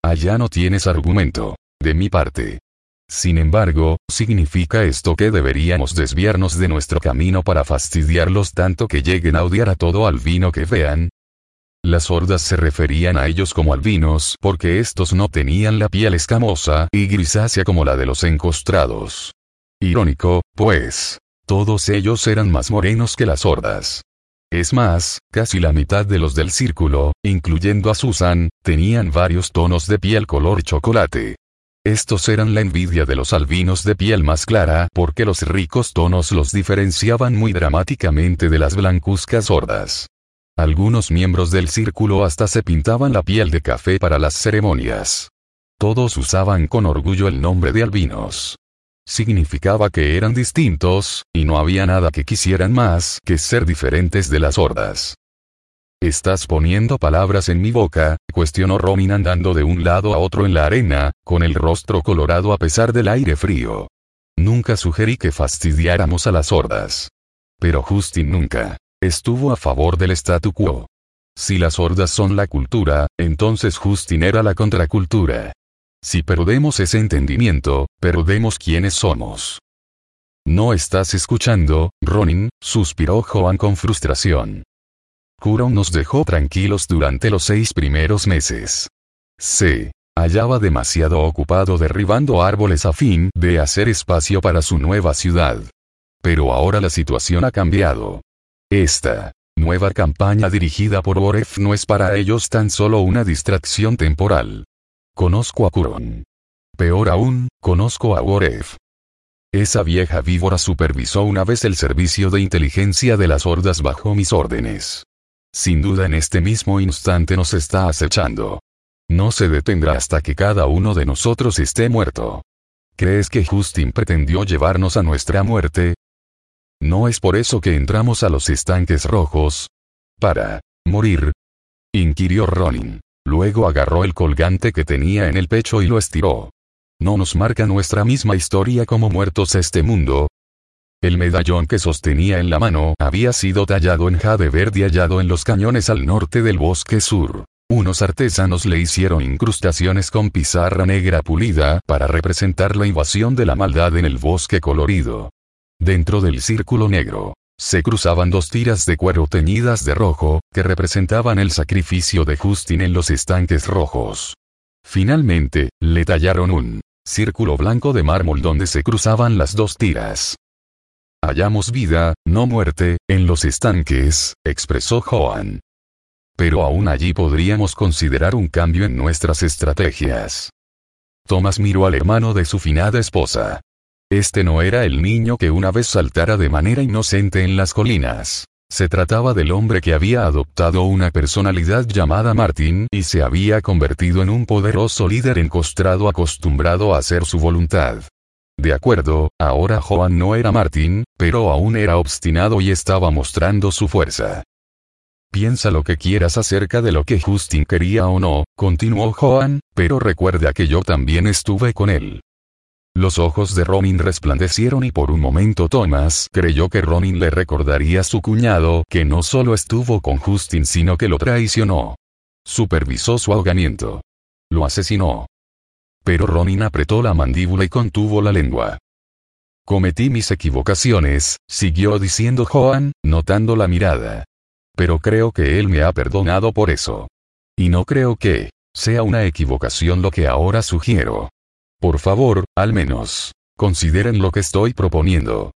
Allá no tienes argumento. De mi parte. Sin embargo, ¿significa esto que deberíamos desviarnos de nuestro camino para fastidiarlos tanto que lleguen a odiar a todo albino que vean? Las hordas se referían a ellos como albinos porque estos no tenían la piel escamosa y grisácea como la de los encostrados. Irónico, pues. Todos ellos eran más morenos que las hordas. Es más, casi la mitad de los del círculo, incluyendo a Susan, tenían varios tonos de piel color chocolate. Estos eran la envidia de los albinos de piel más clara porque los ricos tonos los diferenciaban muy dramáticamente de las blancuzcas hordas. Algunos miembros del círculo hasta se pintaban la piel de café para las ceremonias. Todos usaban con orgullo el nombre de albinos. Significaba que eran distintos, y no había nada que quisieran más que ser diferentes de las hordas. Estás poniendo palabras en mi boca, cuestionó Romin andando de un lado a otro en la arena, con el rostro colorado a pesar del aire frío. Nunca sugerí que fastidiáramos a las hordas. Pero Justin nunca estuvo a favor del statu quo. Si las hordas son la cultura, entonces Justin era la contracultura. Si perdemos ese entendimiento, perdemos quiénes somos. No estás escuchando, Ronin, suspiró Joan con frustración. Kuron nos dejó tranquilos durante los seis primeros meses. Se hallaba demasiado ocupado derribando árboles a fin de hacer espacio para su nueva ciudad. Pero ahora la situación ha cambiado. Esta nueva campaña dirigida por Boref no es para ellos tan solo una distracción temporal. Conozco a Kuron. Peor aún, conozco a Boref. Esa vieja víbora supervisó una vez el servicio de inteligencia de las hordas bajo mis órdenes. Sin duda en este mismo instante nos está acechando. No se detendrá hasta que cada uno de nosotros esté muerto. ¿Crees que Justin pretendió llevarnos a nuestra muerte? ¿No es por eso que entramos a los estanques rojos? Para morir. inquirió Ronin. Luego agarró el colgante que tenía en el pecho y lo estiró. ¿No nos marca nuestra misma historia como muertos este mundo? El medallón que sostenía en la mano había sido tallado en jade verde hallado en los cañones al norte del bosque sur. Unos artesanos le hicieron incrustaciones con pizarra negra pulida para representar la invasión de la maldad en el bosque colorido. Dentro del círculo negro, se cruzaban dos tiras de cuero teñidas de rojo, que representaban el sacrificio de Justin en los estanques rojos. Finalmente, le tallaron un círculo blanco de mármol donde se cruzaban las dos tiras. Hallamos vida, no muerte, en los estanques, expresó Joan. pero aún allí podríamos considerar un cambio en nuestras estrategias. Thomas miró al hermano de su finada esposa. Este no era el niño que una vez saltara de manera inocente en las colinas. Se trataba del hombre que había adoptado una personalidad llamada Martin y se había convertido en un poderoso líder encostrado acostumbrado a hacer su voluntad. De acuerdo, ahora Joan no era Martin, pero aún era obstinado y estaba mostrando su fuerza. Piensa lo que quieras acerca de lo que Justin quería o no, continuó Joan, pero recuerda que yo también estuve con él. Los ojos de Ronin resplandecieron y por un momento Thomas creyó que Ronin le recordaría a su cuñado que no solo estuvo con Justin sino que lo traicionó. Supervisó su ahogamiento. Lo asesinó. Pero Ronin apretó la mandíbula y contuvo la lengua. Cometí mis equivocaciones, siguió diciendo Joan, notando la mirada. Pero creo que él me ha perdonado por eso. Y no creo que sea una equivocación lo que ahora sugiero. Por favor, al menos, consideren lo que estoy proponiendo.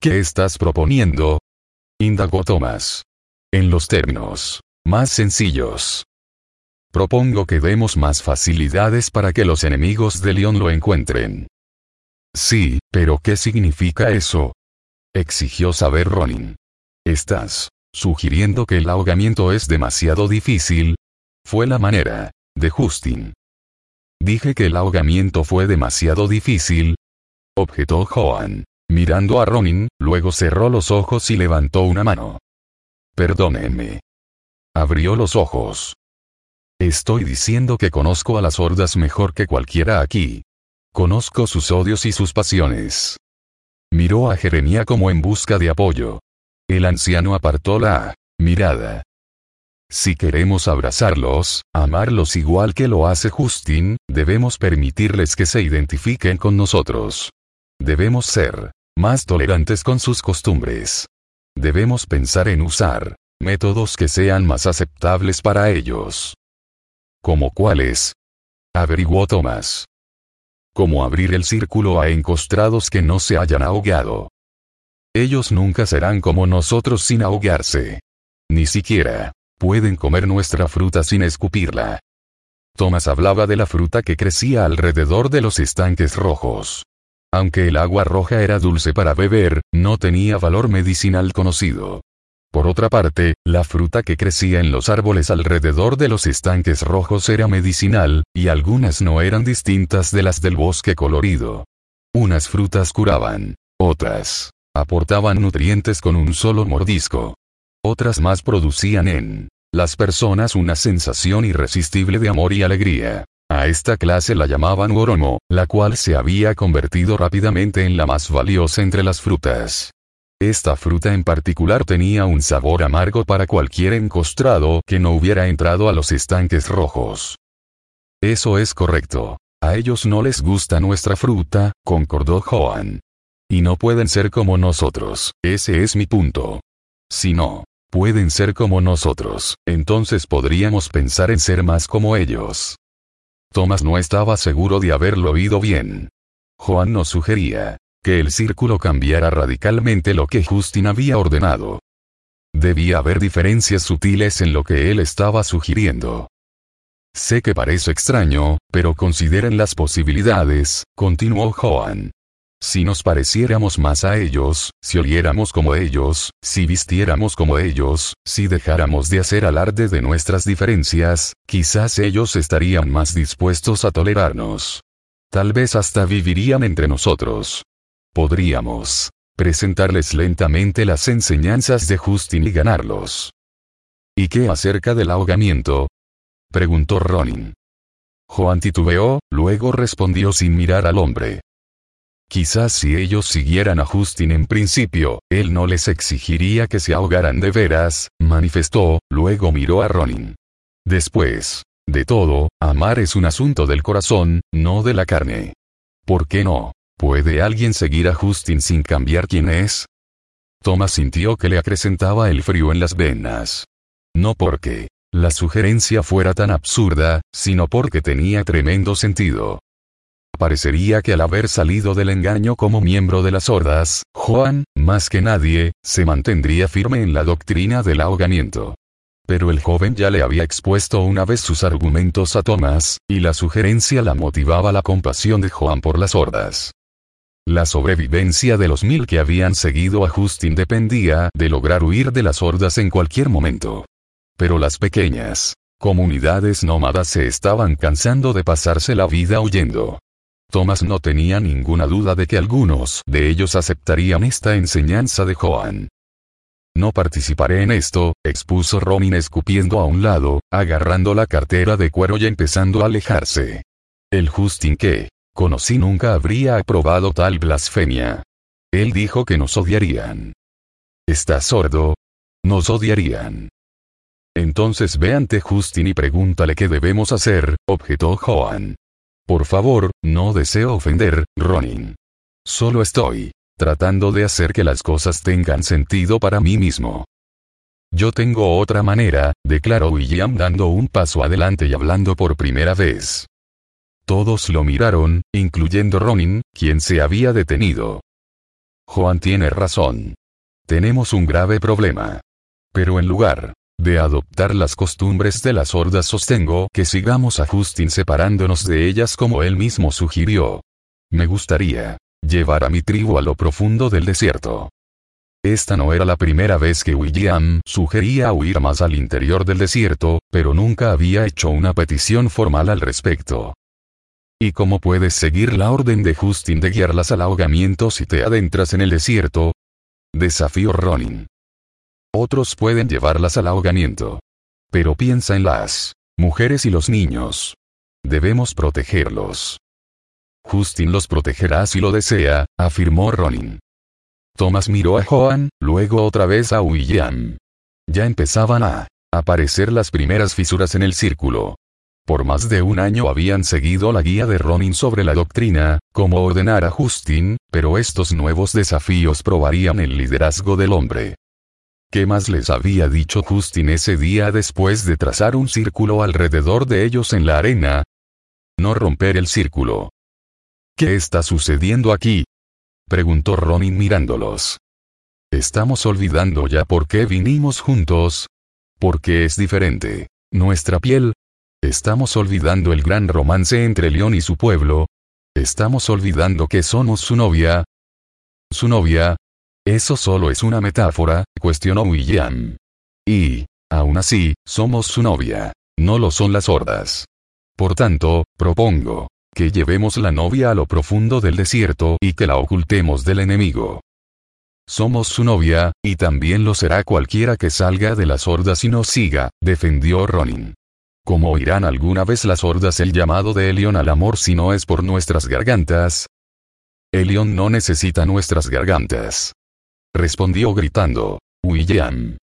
¿Qué estás proponiendo? indagó Thomas. En los términos más sencillos. Propongo que demos más facilidades para que los enemigos de León lo encuentren. Sí, pero ¿qué significa eso? exigió saber Ronin. Estás sugiriendo que el ahogamiento es demasiado difícil. Fue la manera de Justin. Dije que el ahogamiento fue demasiado difícil. Objetó Joan. Mirando a Ronin, luego cerró los ojos y levantó una mano. Perdónenme. Abrió los ojos. Estoy diciendo que conozco a las hordas mejor que cualquiera aquí. Conozco sus odios y sus pasiones. Miró a Jeremia como en busca de apoyo. El anciano apartó la mirada. Si queremos abrazarlos, amarlos igual que lo hace Justin, debemos permitirles que se identifiquen con nosotros. Debemos ser más tolerantes con sus costumbres. Debemos pensar en usar métodos que sean más aceptables para ellos. ¿Como cuáles? Averiguó Thomas. Como abrir el círculo a encostrados que no se hayan ahogado. Ellos nunca serán como nosotros sin ahogarse. Ni siquiera pueden comer nuestra fruta sin escupirla. Thomas hablaba de la fruta que crecía alrededor de los estanques rojos. Aunque el agua roja era dulce para beber, no tenía valor medicinal conocido. Por otra parte, la fruta que crecía en los árboles alrededor de los estanques rojos era medicinal, y algunas no eran distintas de las del bosque colorido. Unas frutas curaban, otras aportaban nutrientes con un solo mordisco. Otras más producían en las personas una sensación irresistible de amor y alegría. A esta clase la llamaban oromo, la cual se había convertido rápidamente en la más valiosa entre las frutas. Esta fruta en particular tenía un sabor amargo para cualquier encostrado que no hubiera entrado a los estanques rojos. Eso es correcto. A ellos no les gusta nuestra fruta, concordó Joan. Y no pueden ser como nosotros, ese es mi punto. Si no, pueden ser como nosotros, entonces podríamos pensar en ser más como ellos. Thomas no estaba seguro de haberlo oído bien. Juan nos sugería que el círculo cambiara radicalmente lo que Justin había ordenado. Debía haber diferencias sutiles en lo que él estaba sugiriendo. Sé que parece extraño, pero consideren las posibilidades, continuó Joan. Si nos pareciéramos más a ellos, si oliéramos como ellos, si vistiéramos como ellos, si dejáramos de hacer alarde de nuestras diferencias, quizás ellos estarían más dispuestos a tolerarnos. Tal vez hasta vivirían entre nosotros. Podríamos presentarles lentamente las enseñanzas de Justin y ganarlos. ¿Y qué acerca del ahogamiento? preguntó Ronin. Juan titubeó, luego respondió sin mirar al hombre. Quizás si ellos siguieran a Justin en principio, él no les exigiría que se ahogaran de veras, manifestó, luego miró a Ronin. Después, de todo, amar es un asunto del corazón, no de la carne. ¿Por qué no? ¿Puede alguien seguir a Justin sin cambiar quién es? Thomas sintió que le acrecentaba el frío en las venas. No porque la sugerencia fuera tan absurda, sino porque tenía tremendo sentido. Parecería que al haber salido del engaño como miembro de las hordas, Juan, más que nadie, se mantendría firme en la doctrina del ahogamiento. Pero el joven ya le había expuesto una vez sus argumentos a Thomas, y la sugerencia la motivaba la compasión de Joan por las hordas. La sobrevivencia de los mil que habían seguido a Justin dependía de lograr huir de las hordas en cualquier momento. Pero las pequeñas comunidades nómadas se estaban cansando de pasarse la vida huyendo. Thomas no tenía ninguna duda de que algunos de ellos aceptarían esta enseñanza de Joan. No participaré en esto, expuso Ronin escupiendo a un lado, agarrando la cartera de cuero y empezando a alejarse. El Justin que conocí nunca habría aprobado tal blasfemia. Él dijo que nos odiarían. ¿Estás sordo? Nos odiarían. Entonces ve ante Justin y pregúntale qué debemos hacer, objetó Joan. Por favor, no deseo ofender, Ronin. Solo estoy tratando de hacer que las cosas tengan sentido para mí mismo. Yo tengo otra manera, declaró William dando un paso adelante y hablando por primera vez. Todos lo miraron, incluyendo Ronin, quien se había detenido. Juan tiene razón. Tenemos un grave problema. Pero en lugar de adoptar las costumbres de las hordas sostengo que sigamos a Justin separándonos de ellas como él mismo sugirió. Me gustaría llevar a mi tribu a lo profundo del desierto. Esta no era la primera vez que William sugería huir más al interior del desierto, pero nunca había hecho una petición formal al respecto. ¿Y cómo puedes seguir la orden de Justin de guiarlas al ahogamiento si te adentras en el desierto? Desafío Ronin. Otros pueden llevarlas al ahogamiento. Pero piensa en las mujeres y los niños. Debemos protegerlos. Justin los protegerá si lo desea, afirmó Ronin. Thomas miró a Joan, luego otra vez a William. Ya empezaban a aparecer las primeras fisuras en el círculo. Por más de un año habían seguido la guía de Ronin sobre la doctrina, como ordenar a Justin, pero estos nuevos desafíos probarían el liderazgo del hombre. ¿Qué más les había dicho Justin ese día después de trazar un círculo alrededor de ellos en la arena? No romper el círculo. ¿Qué está sucediendo aquí? preguntó Ronin mirándolos. Estamos olvidando ya por qué vinimos juntos. Porque es diferente. Nuestra piel. Estamos olvidando el gran romance entre León y su pueblo. Estamos olvidando que somos su novia. Su novia. Eso solo es una metáfora, cuestionó William. Y, aún así, somos su novia. No lo son las hordas. Por tanto, propongo, que llevemos la novia a lo profundo del desierto y que la ocultemos del enemigo. Somos su novia, y también lo será cualquiera que salga de las hordas y nos siga, defendió Ronin. ¿Cómo oirán alguna vez las hordas el llamado de Elion al amor si no es por nuestras gargantas? Elion no necesita nuestras gargantas. Respondió gritando. William.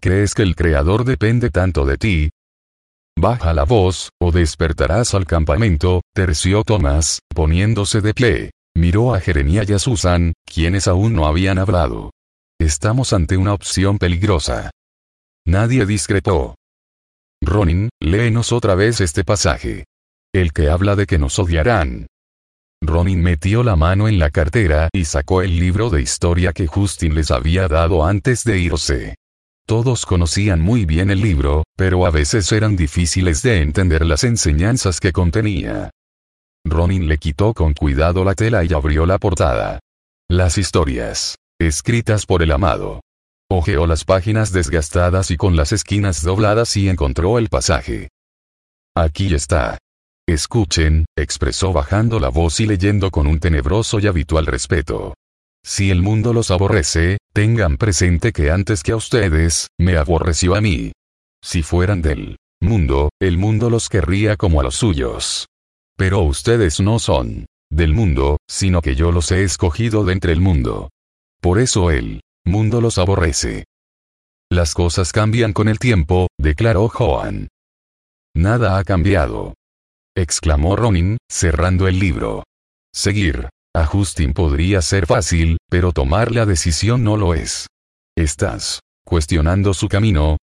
¿Crees que el Creador depende tanto de ti? Baja la voz, o despertarás al campamento, terció Tomás, poniéndose de pie. Miró a Jeremías y a Susan, quienes aún no habían hablado. Estamos ante una opción peligrosa. Nadie discrepó. Ronin, léenos otra vez este pasaje. El que habla de que nos odiarán. Ronin metió la mano en la cartera y sacó el libro de historia que Justin les había dado antes de irse. Todos conocían muy bien el libro, pero a veces eran difíciles de entender las enseñanzas que contenía. Ronin le quitó con cuidado la tela y abrió la portada. Las historias. Escritas por el amado. Ojeó las páginas desgastadas y con las esquinas dobladas y encontró el pasaje. Aquí está. Escuchen, expresó bajando la voz y leyendo con un tenebroso y habitual respeto. Si el mundo los aborrece, tengan presente que antes que a ustedes, me aborreció a mí. Si fueran del mundo, el mundo los querría como a los suyos. Pero ustedes no son del mundo, sino que yo los he escogido de entre el mundo. Por eso el mundo los aborrece. Las cosas cambian con el tiempo, declaró Joan. Nada ha cambiado. exclamó Ronin, cerrando el libro. Seguir a Justin podría ser fácil, pero tomar la decisión no lo es. ¿Estás cuestionando su camino?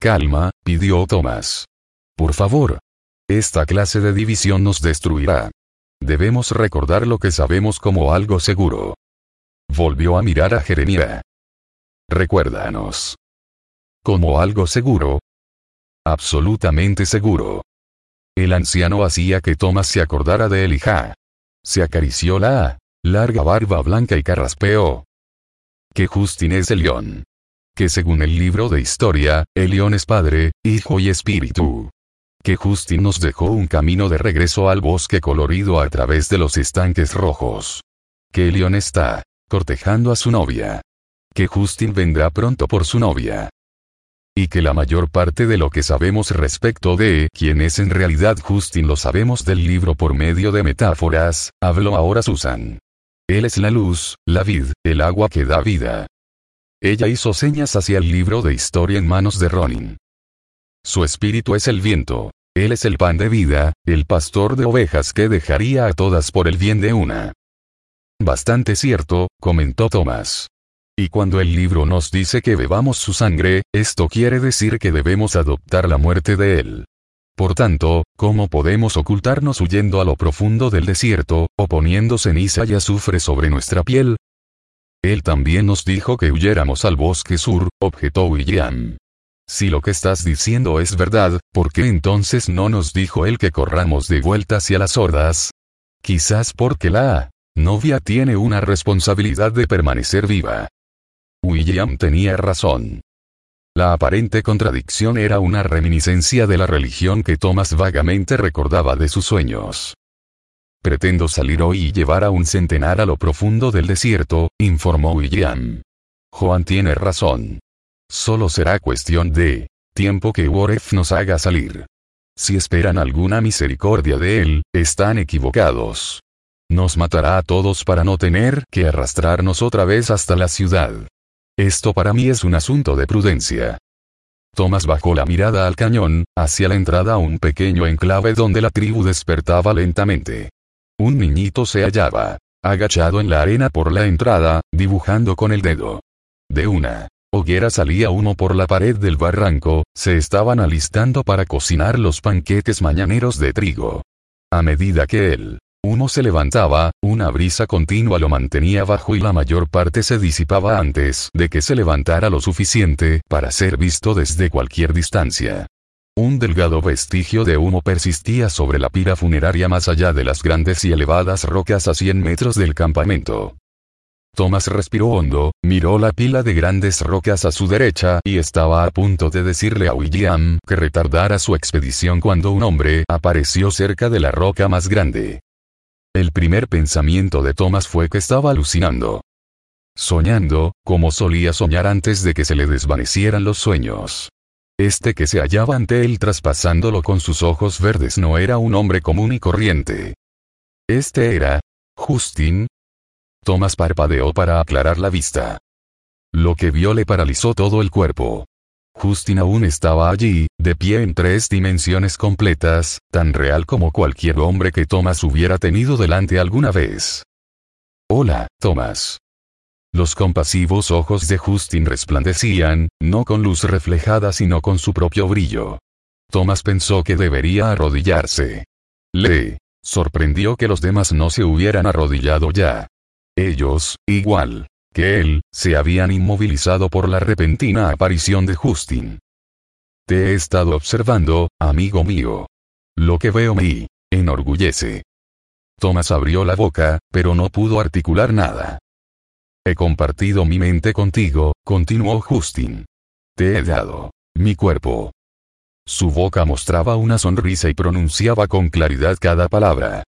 Calma, pidió Thomas. Por favor. Esta clase de división nos destruirá. Debemos recordar lo que sabemos como algo seguro. Volvió a mirar a Jeremia. Recuérdanos. como algo seguro. Absolutamente seguro. El anciano hacía que Thomas se acordara de Elijah. Se acarició la larga barba blanca y carraspeó. Que Justin es el león. Que según el libro de historia, el león es padre, hijo y espíritu. Que Justin nos dejó un camino de regreso al bosque colorido a través de los estanques rojos. Que el león está cortejando a su novia. Que Justin vendrá pronto por su novia. Y que la mayor parte de lo que sabemos respecto de quién es en realidad Justin lo sabemos del libro por medio de metáforas, habló ahora Susan. Él es la luz, la vid, el agua que da vida. Ella hizo señas hacia el libro de historia en manos de Ronin. Su espíritu es el viento. Él es el pan de vida, el pastor de ovejas que dejaría a todas por el bien de una. Bastante cierto, comentó Thomas. Y cuando el libro nos dice que bebamos su sangre, esto quiere decir que debemos adoptar la muerte de él. Por tanto, ¿cómo podemos ocultarnos huyendo a lo profundo del desierto, o poniendo ceniza y azufre sobre nuestra piel? Él también nos dijo que huyéramos al bosque sur, objetó William. Si lo que estás diciendo es verdad, ¿por qué entonces no nos dijo él que corramos de vuelta hacia las hordas? Quizás porque la novia tiene una responsabilidad de permanecer viva. William tenía razón. La aparente contradicción era una reminiscencia de la religión que Thomas vagamente recordaba de sus sueños. Pretendo salir hoy y llevar a un centenar a lo profundo del desierto, informó William. Juan tiene razón. Solo será cuestión de tiempo que Waref nos haga salir. Si esperan alguna misericordia de él, están equivocados. Nos matará a todos para no tener que arrastrarnos otra vez hasta la ciudad. Esto para mí es un asunto de prudencia. Thomas bajó la mirada al cañón, hacia la entrada a un pequeño enclave donde la tribu despertaba lentamente. Un niñito se hallaba, agachado en la arena por la entrada, dibujando con el dedo. De una hoguera salía humo por la pared del barranco, se estaban alistando para cocinar los panqueques mañaneros de trigo. A medida que él Humo se levantaba, una brisa continua lo mantenía bajo y la mayor parte se disipaba antes de que se levantara lo suficiente para ser visto desde cualquier distancia. Un delgado vestigio de humo persistía sobre la pira funeraria más allá de las grandes y elevadas rocas a 100 metros del campamento. Thomas respiró hondo, miró la pila de grandes rocas a su derecha y estaba a punto de decirle a William que retardara su expedición cuando un hombre apareció cerca de la roca más grande. El primer pensamiento de Thomas fue que estaba alucinando. Soñando, como solía soñar antes de que se le desvanecieran los sueños. Este que se hallaba ante él traspasándolo con sus ojos verdes no era un hombre común y corriente. Este era, Justin. Thomas parpadeó para aclarar la vista. Lo que vio le paralizó todo el cuerpo. Justin aún estaba allí, de pie en tres dimensiones completas, tan real como cualquier hombre que Thomas hubiera tenido delante alguna vez. Hola, Thomas. Los compasivos ojos de Justin resplandecían, no con luz reflejada sino con su propio brillo. Thomas pensó que debería arrodillarse. Le sorprendió que los demás no se hubieran arrodillado ya. Ellos, igual, que él, se habían inmovilizado por la repentina aparición de Justin. Te he estado observando, amigo mío. Lo que veo me enorgullece. Thomas abrió la boca, pero no pudo articular nada. He compartido mi mente contigo, continuó Justin. Te he dado mi cuerpo. Su boca mostraba una sonrisa y pronunciaba con claridad cada palabra.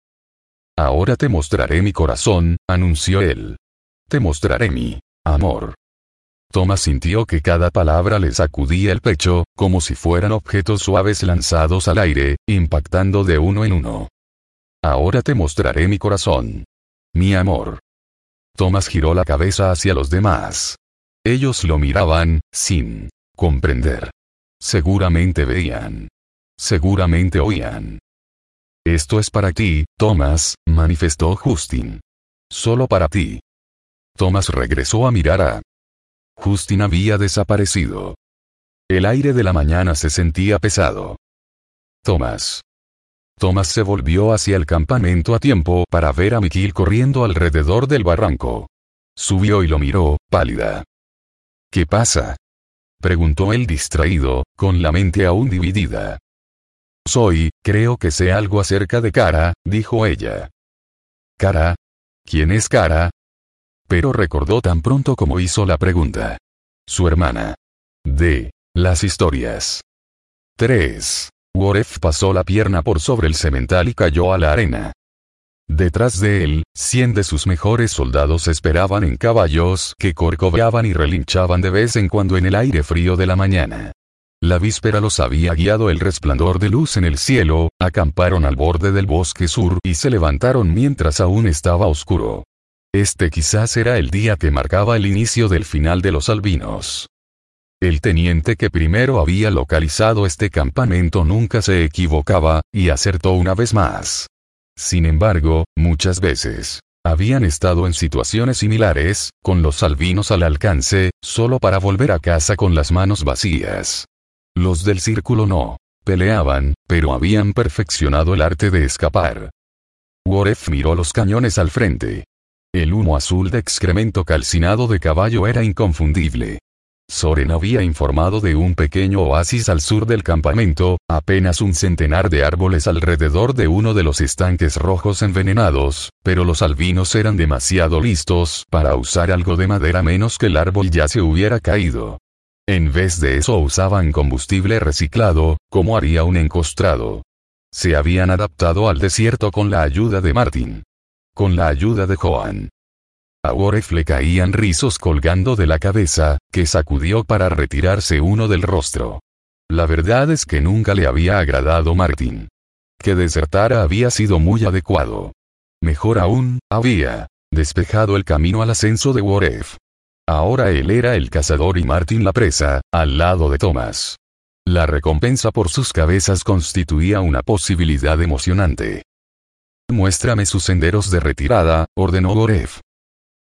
Ahora te mostraré mi corazón, anunció él. Te mostraré mi amor. Thomas sintió que cada palabra le sacudía el pecho, como si fueran objetos suaves lanzados al aire, impactando de uno en uno. Ahora te mostraré mi corazón. Mi amor. Thomas giró la cabeza hacia los demás. Ellos lo miraban, sin comprender. Seguramente veían. Seguramente oían. Esto es para ti, Thomas, manifestó Justin. Solo para ti. Thomas regresó a mirar a... Justin había desaparecido. El aire de la mañana se sentía pesado. Thomas. Thomas se volvió hacia el campamento a tiempo para ver a Mikil corriendo alrededor del barranco. Subió y lo miró, pálida. ¿Qué pasa? Preguntó el distraído, con la mente aún dividida. Soy, creo que sé algo acerca de Cara, dijo ella. ¿Cara? ¿Quién es Cara? Pero recordó tan pronto como hizo la pregunta. Su hermana. D. Las historias. 3. Woref pasó la pierna por sobre el cemental y cayó a la arena. Detrás de él, cien de sus mejores soldados esperaban en caballos que corcoveaban y relinchaban de vez en cuando en el aire frío de la mañana. La víspera los había guiado el resplandor de luz en el cielo, acamparon al borde del bosque sur y se levantaron mientras aún estaba oscuro. Este quizás era el día que marcaba el inicio del final de los albinos. El teniente que primero había localizado este campamento nunca se equivocaba, y acertó una vez más. Sin embargo, muchas veces, habían estado en situaciones similares, con los albinos al alcance, solo para volver a casa con las manos vacías. Los del círculo no. Peleaban, pero habían perfeccionado el arte de escapar. Woref miró los cañones al frente. El humo azul de excremento calcinado de caballo era inconfundible. Soren había informado de un pequeño oasis al sur del campamento, apenas un centenar de árboles alrededor de uno de los estanques rojos envenenados, pero los albinos eran demasiado listos para usar algo de madera menos que el árbol ya se hubiera caído. En vez de eso usaban combustible reciclado, como haría un encostrado. Se habían adaptado al desierto con la ayuda de Martin. Con la ayuda de Joan. A Woref le caían rizos colgando de la cabeza, que sacudió para retirarse uno del rostro. La verdad es que nunca le había agradado Martin. Que desertara había sido muy adecuado. Mejor aún, había despejado el camino al ascenso de Woref. Ahora él era el cazador y Martin la presa, al lado de Thomas. La recompensa por sus cabezas constituía una posibilidad emocionante. Muéstrame sus senderos de retirada, ordenó Woref.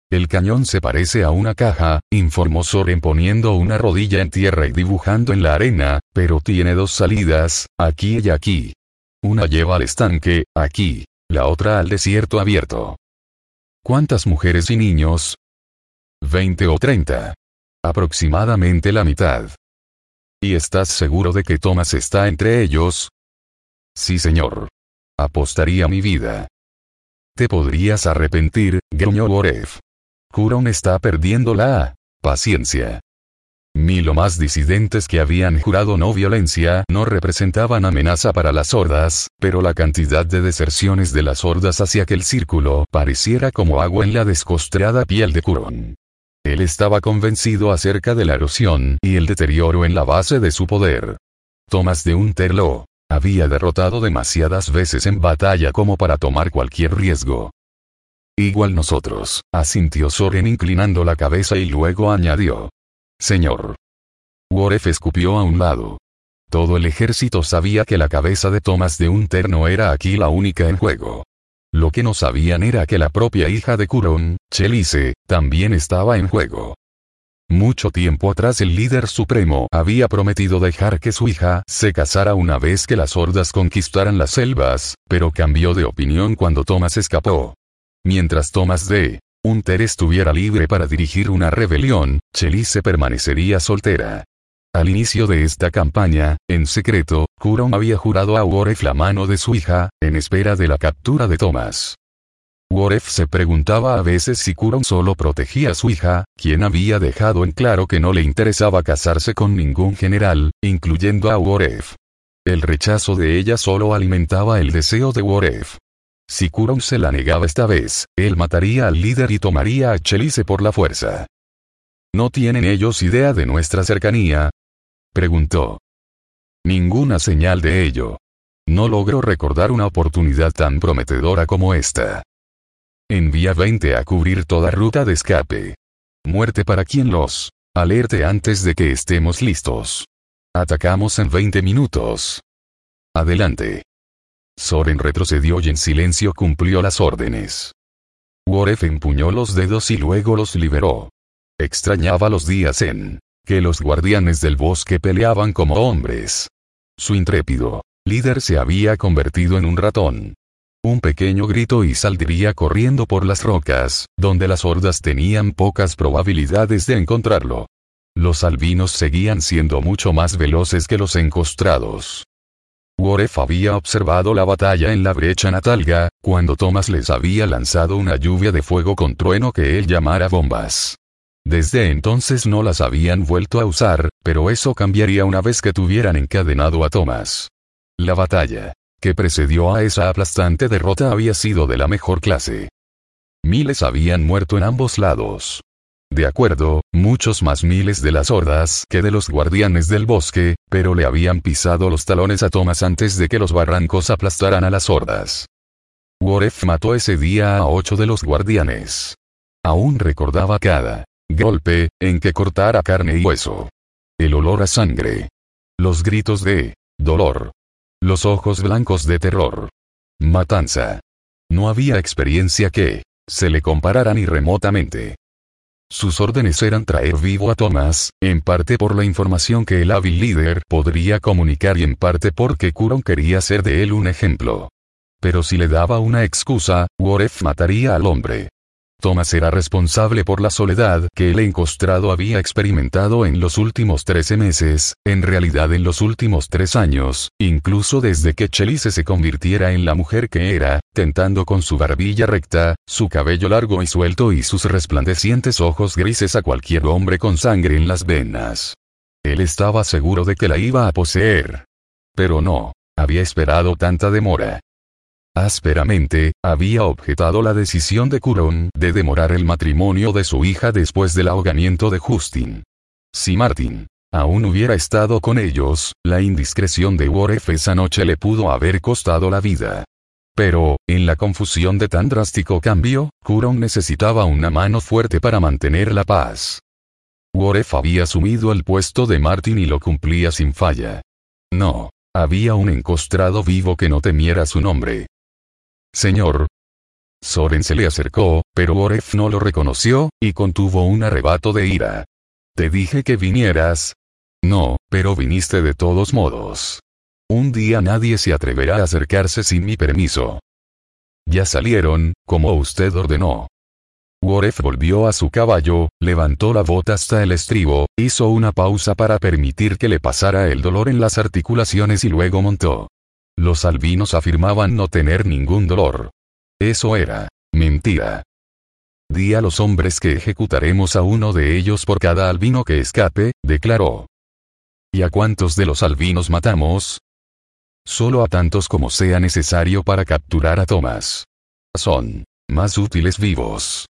El cañón se parece a una caja, informó Soren poniendo una rodilla en tierra y dibujando en la arena, pero tiene dos salidas, aquí y aquí. Una lleva al estanque, aquí, la otra al desierto abierto. ¿Cuántas mujeres y niños? Veinte o treinta. Aproximadamente la mitad. ¿Y estás seguro de que Thomas está entre ellos? Sí, señor. Apostaría mi vida. Te podrías arrepentir, gruñó Boref. Kuron está perdiendo la paciencia. Ni lo más disidentes que habían jurado no violencia no representaban amenaza para las hordas, pero la cantidad de deserciones de las hordas hacia aquel círculo pareciera como agua en la descostreada piel de Kuron. Él estaba convencido acerca de la erosión y el deterioro en la base de su poder. Tomás de Unterlo había derrotado demasiadas veces en batalla como para tomar cualquier riesgo. Igual nosotros, asintió Soren inclinando la cabeza y luego añadió. Señor. Woref escupió a un lado. Todo el ejército sabía que la cabeza de Thomas de Unter no era aquí la única en juego. Lo que no sabían era que la propia hija de Curon, Chelice, también estaba en juego. Mucho tiempo atrás el líder supremo había prometido dejar que su hija se casara una vez que las hordas conquistaran las selvas, pero cambió de opinión cuando Thomas escapó. Mientras Thomas D. Hunter estuviera libre para dirigir una rebelión, Chelice permanecería soltera. Al inicio de esta campaña, en secreto, Curon había jurado a Woref la mano de su hija, en espera de la captura de Thomas. Woref se preguntaba a veces si Curon solo protegía a su hija, quien había dejado en claro que no le interesaba casarse con ningún general, incluyendo a Woref. El rechazo de ella solo alimentaba el deseo de Woref. Si Kuron se la negaba esta vez, él mataría al líder y tomaría a Chelice por la fuerza. ¿No tienen ellos idea de nuestra cercanía? Preguntó. Ninguna señal de ello. No logro recordar una oportunidad tan prometedora como esta. Envía 20 a cubrir toda ruta de escape. Muerte para quien los alerte antes de que estemos listos. Atacamos en 20 minutos. Adelante. Soren retrocedió y en silencio cumplió las órdenes. Woref empuñó los dedos y luego los liberó. Extrañaba los días en que los guardianes del bosque peleaban como hombres. Su intrépido líder se había convertido en un ratón. Un pequeño grito y saldría corriendo por las rocas, donde las hordas tenían pocas probabilidades de encontrarlo. Los albinos seguían siendo mucho más veloces que los encostrados. Woref había observado la batalla en la brecha Natalga, cuando Thomas les había lanzado una lluvia de fuego con trueno que él llamara bombas. Desde entonces no las habían vuelto a usar, pero eso cambiaría una vez que tuvieran encadenado a Thomas. La batalla que precedió a esa aplastante derrota había sido de la mejor clase. Miles habían muerto en ambos lados. De acuerdo, muchos más miles de las hordas que de los guardianes del bosque, pero le habían pisado los talones a Thomas antes de que los barrancos aplastaran a las hordas. Waref mató ese día a ocho de los guardianes. Aún recordaba cada golpe, en que cortara carne y hueso. El olor a sangre. Los gritos de dolor. Los ojos blancos de terror. Matanza. No había experiencia que se le comparara ni remotamente. Sus órdenes eran traer vivo a Thomas, en parte por la información que el hábil líder podría comunicar y en parte porque Kuron quería ser de él un ejemplo. Pero si le daba una excusa, Woref mataría al hombre. Thomas era responsable por la soledad que el encostrado había experimentado en los últimos 13 meses, en realidad en los últimos tres años, incluso desde que Chelice se convirtiera en la mujer que era, tentando con su barbilla recta, su cabello largo y suelto y sus resplandecientes ojos grises a cualquier hombre con sangre en las venas. Él estaba seguro de que la iba a poseer. Pero no, había esperado tanta demora. Ásperamente, había objetado la decisión de Curon de demorar el matrimonio de su hija después del ahogamiento de Justin. Si Martin aún hubiera estado con ellos, la indiscreción de Worf esa noche le pudo haber costado la vida. Pero, en la confusión de tan drástico cambio, Curon necesitaba una mano fuerte para mantener la paz. Worf había asumido el puesto de Martin y lo cumplía sin falla. No, había un encostrado vivo que no temiera su nombre. Señor. Soren se le acercó, pero Oref no lo reconoció, y contuvo un arrebato de ira. Te dije que vinieras. No, pero viniste de todos modos. Un día nadie se atreverá a acercarse sin mi permiso. Ya salieron, como usted ordenó. Woref volvió a su caballo, levantó la bota hasta el estribo, hizo una pausa para permitir que le pasara el dolor en las articulaciones y luego montó. Los albinos afirmaban no tener ningún dolor. Eso era mentira. Di a los hombres que ejecutaremos a uno de ellos por cada albino que escape, declaró. ¿Y a cuántos de los albinos matamos? Solo a tantos como sea necesario para capturar a Thomas. Son más útiles vivos.